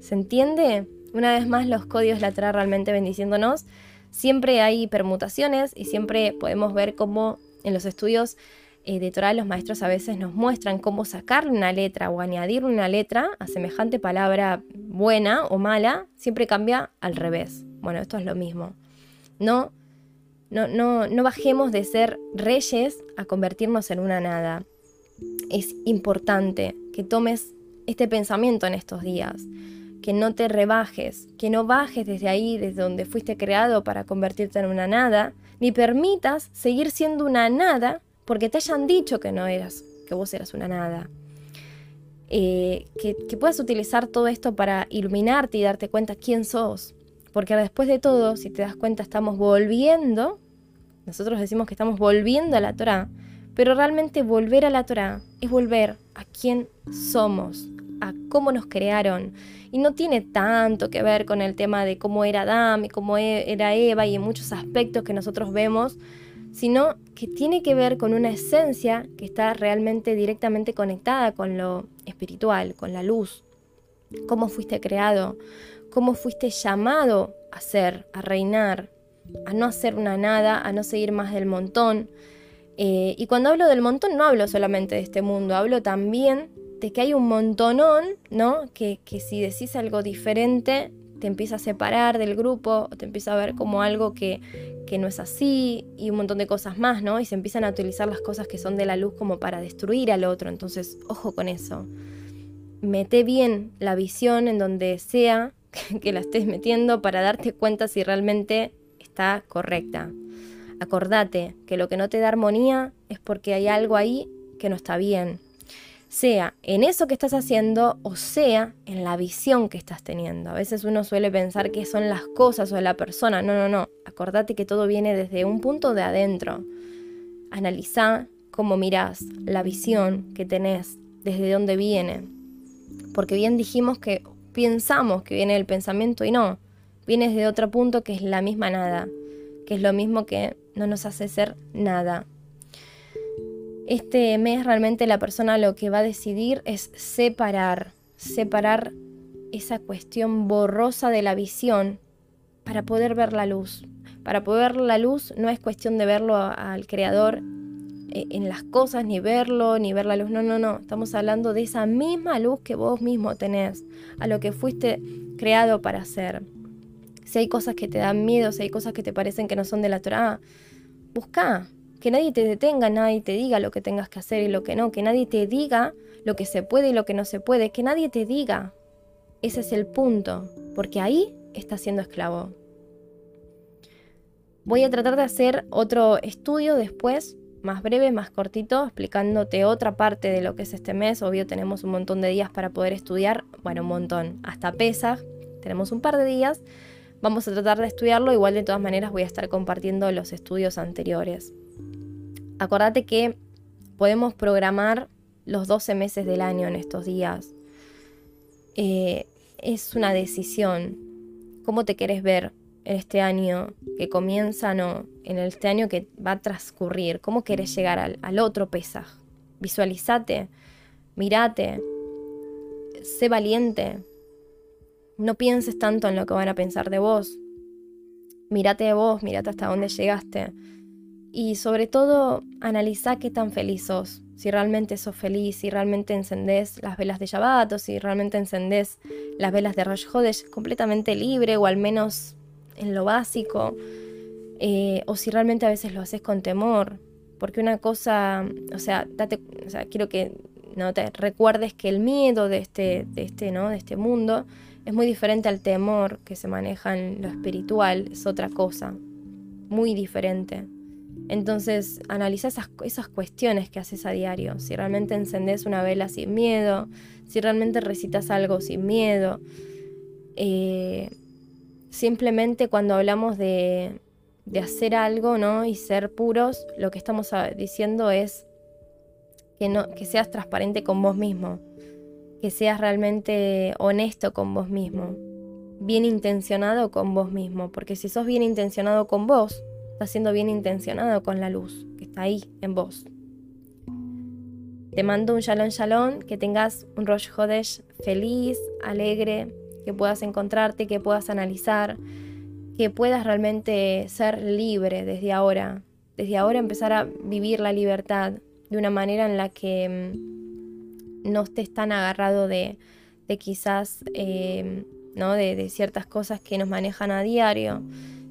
¿Se entiende? Una vez más, los códigos la realmente bendiciéndonos. Siempre hay permutaciones y siempre podemos ver cómo en los estudios eh, de Torah los maestros a veces nos muestran cómo sacar una letra o añadir una letra a semejante palabra buena o mala, siempre cambia al revés. Bueno, esto es lo mismo. No, no, no, no bajemos de ser reyes a convertirnos en una nada es importante que tomes este pensamiento en estos días, que no te rebajes, que no bajes desde ahí, desde donde fuiste creado para convertirte en una nada, ni permitas seguir siendo una nada porque te hayan dicho que no eras, que vos eras una nada. Eh, que, que puedas utilizar todo esto para iluminarte y darte cuenta quién sos. Porque después de todo, si te das cuenta, estamos volviendo, nosotros decimos que estamos volviendo a la Torah, pero realmente volver a la Torah es volver a quién somos, a cómo nos crearon. Y no tiene tanto que ver con el tema de cómo era Adam y cómo e, era Eva y en muchos aspectos que nosotros vemos, sino que tiene que ver con una esencia que está realmente directamente conectada con lo espiritual, con la luz. Cómo fuiste creado, cómo fuiste llamado a ser, a reinar, a no hacer una nada, a no seguir más del montón, eh, y cuando hablo del montón no hablo solamente de este mundo, hablo también de que hay un montonón, ¿no? Que, si decís algo diferente te empieza a separar del grupo, o te empieza a ver como algo que, que no es así, y un montón de cosas más, ¿no? Y se empiezan a utilizar las cosas que son de la luz como para destruir al otro, entonces ojo con eso. Mete bien la visión en donde sea que la estés metiendo para darte cuenta si realmente está correcta. Acordate que lo que no te da armonía es porque hay algo ahí que no está bien. Sea en eso que estás haciendo o sea en la visión que estás teniendo. A veces uno suele pensar que son las cosas o la persona. No, no, no. Acordate que todo viene desde un punto de adentro. Analiza cómo mirás, la visión que tenés, desde dónde viene. Porque bien dijimos que pensamos que viene del pensamiento y no. Viene desde otro punto que es la misma nada. Que es lo mismo que no nos hace ser nada. Este mes realmente la persona lo que va a decidir es separar, separar esa cuestión borrosa de la visión para poder ver la luz. Para poder ver la luz no es cuestión de verlo al creador eh, en las cosas, ni verlo, ni ver la luz. No, no, no. Estamos hablando de esa misma luz que vos mismo tenés, a lo que fuiste creado para hacer. Si hay cosas que te dan miedo, si hay cosas que te parecen que no son de la Torah, busca. Que nadie te detenga, nadie te diga lo que tengas que hacer y lo que no. Que nadie te diga lo que se puede y lo que no se puede. Que nadie te diga. Ese es el punto. Porque ahí estás siendo esclavo. Voy a tratar de hacer otro estudio después más breve, más cortito, explicándote otra parte de lo que es este mes. Obvio, tenemos un montón de días para poder estudiar. Bueno, un montón. Hasta pesa. Tenemos un par de días. Vamos a tratar de estudiarlo. Igual de todas maneras voy a estar compartiendo los estudios anteriores. Acordate que podemos programar los 12 meses del año en estos días. Eh, es una decisión. ¿Cómo te querés ver? en este año que comienza, no, en este año que va a transcurrir? ¿Cómo querés llegar al, otro Pesaj? Visualizate, mirate, sé valiente. No pienses tanto en lo que van a pensar de vos. Mírate de vos, mírate hasta dónde llegaste. Y sobre todo, analiza qué tan feliz sos. Si realmente sos feliz, si realmente encendés las velas de Shabbat si realmente encendés las velas de Rosh Hodesh completamente libre o al menos en lo básico, eh, o si realmente a veces lo haces con temor, porque una cosa, o sea, date, o sea, quiero que no te recuerdes que el miedo de este, de este, ¿no? de este mundo es muy diferente al temor que se maneja en lo espiritual, es otra cosa, muy diferente. Entonces, analiza esas, esas cuestiones que haces a diario. Si realmente encendes una vela sin miedo, si realmente recitas algo sin miedo. Eh, Simplemente cuando hablamos de, hacer algo, ¿no? Y ser puros, lo que estamos diciendo es que, no, que seas transparente con vos mismo, que seas realmente honesto con vos mismo, bien intencionado con vos mismo, porque si sos bien intencionado con vos, estás siendo bien intencionado con la luz que está ahí en vos. Te mando un shalom shalom, que tengas un Rosh Hodesh feliz, alegre, que puedas encontrarte, que puedas analizar, que puedas realmente ser libre desde ahora, desde ahora empezar a vivir la libertad de una manera en la que mm, no estés tan agarrado de, quizás, em, ¿no? De, de, ciertas cosas que nos manejan a diario,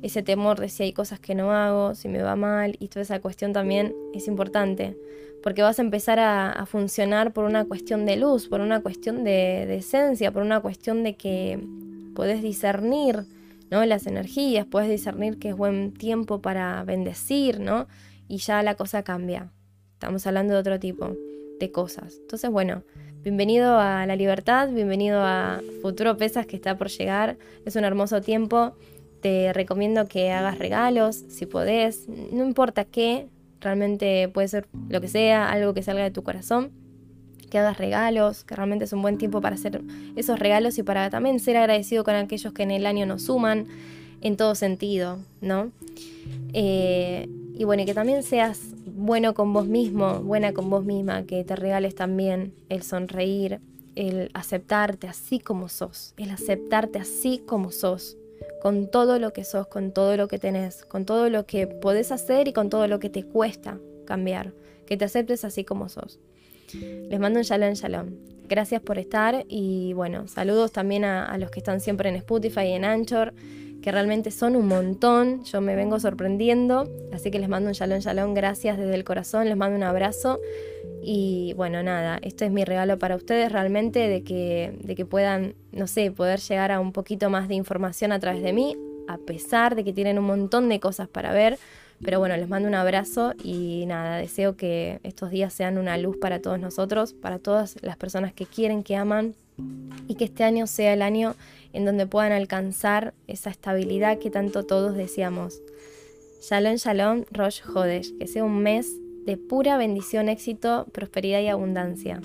ese temor de si hay cosas que no hago, si me va mal, y toda esa cuestión también es importante porque vas a empezar a, funcionar por una cuestión de luz, por una cuestión de, esencia, por una cuestión de que puedes discernir ¿no? las energías, puedes discernir que es buen tiempo para bendecir, ¿no? Y ya la cosa cambia. Estamos hablando de otro tipo de cosas. Entonces, bueno, bienvenido a la libertad, bienvenido a Futuro Pesas que está por llegar. Es un hermoso tiempo. Te recomiendo que hagas regalos, si podés, no importa qué, Realmente puede ser lo que sea, algo que salga de tu corazón, que hagas regalos, que realmente es un buen tiempo para hacer esos regalos y para también ser agradecido con aquellos que en el año nos suman en todo sentido, ¿no? Eh, y bueno, y que también seas bueno con vos mismo, buena con vos misma, que te regales también el sonreír, el aceptarte así como sos, el aceptarte así como sos con todo lo que sos, con todo lo que tenés, con todo lo que podés hacer y con todo lo que te cuesta cambiar. Que te aceptes así como sos. Les mando un shalom shalom. Gracias por estar y bueno, saludos también a, los que están siempre en Spotify y en Anchor, que realmente son un montón. Yo me vengo sorprendiendo, así que les mando un shalom shalom. Gracias desde el corazón, les mando un abrazo. Y bueno, nada, este es mi regalo para ustedes realmente de que, de que puedan, no sé, poder llegar a un poquito más de información a través de mí, a pesar de que tienen un montón de cosas para ver. Pero bueno, les mando un abrazo y nada, deseo que estos días sean una luz para todos nosotros, para todas las personas que quieren, que aman y que este año sea el año en donde puedan alcanzar esa estabilidad que tanto todos deseamos. Shalom, shalom, Rosh Hodesh, que sea un mes de pura bendición, éxito, prosperidad y abundancia.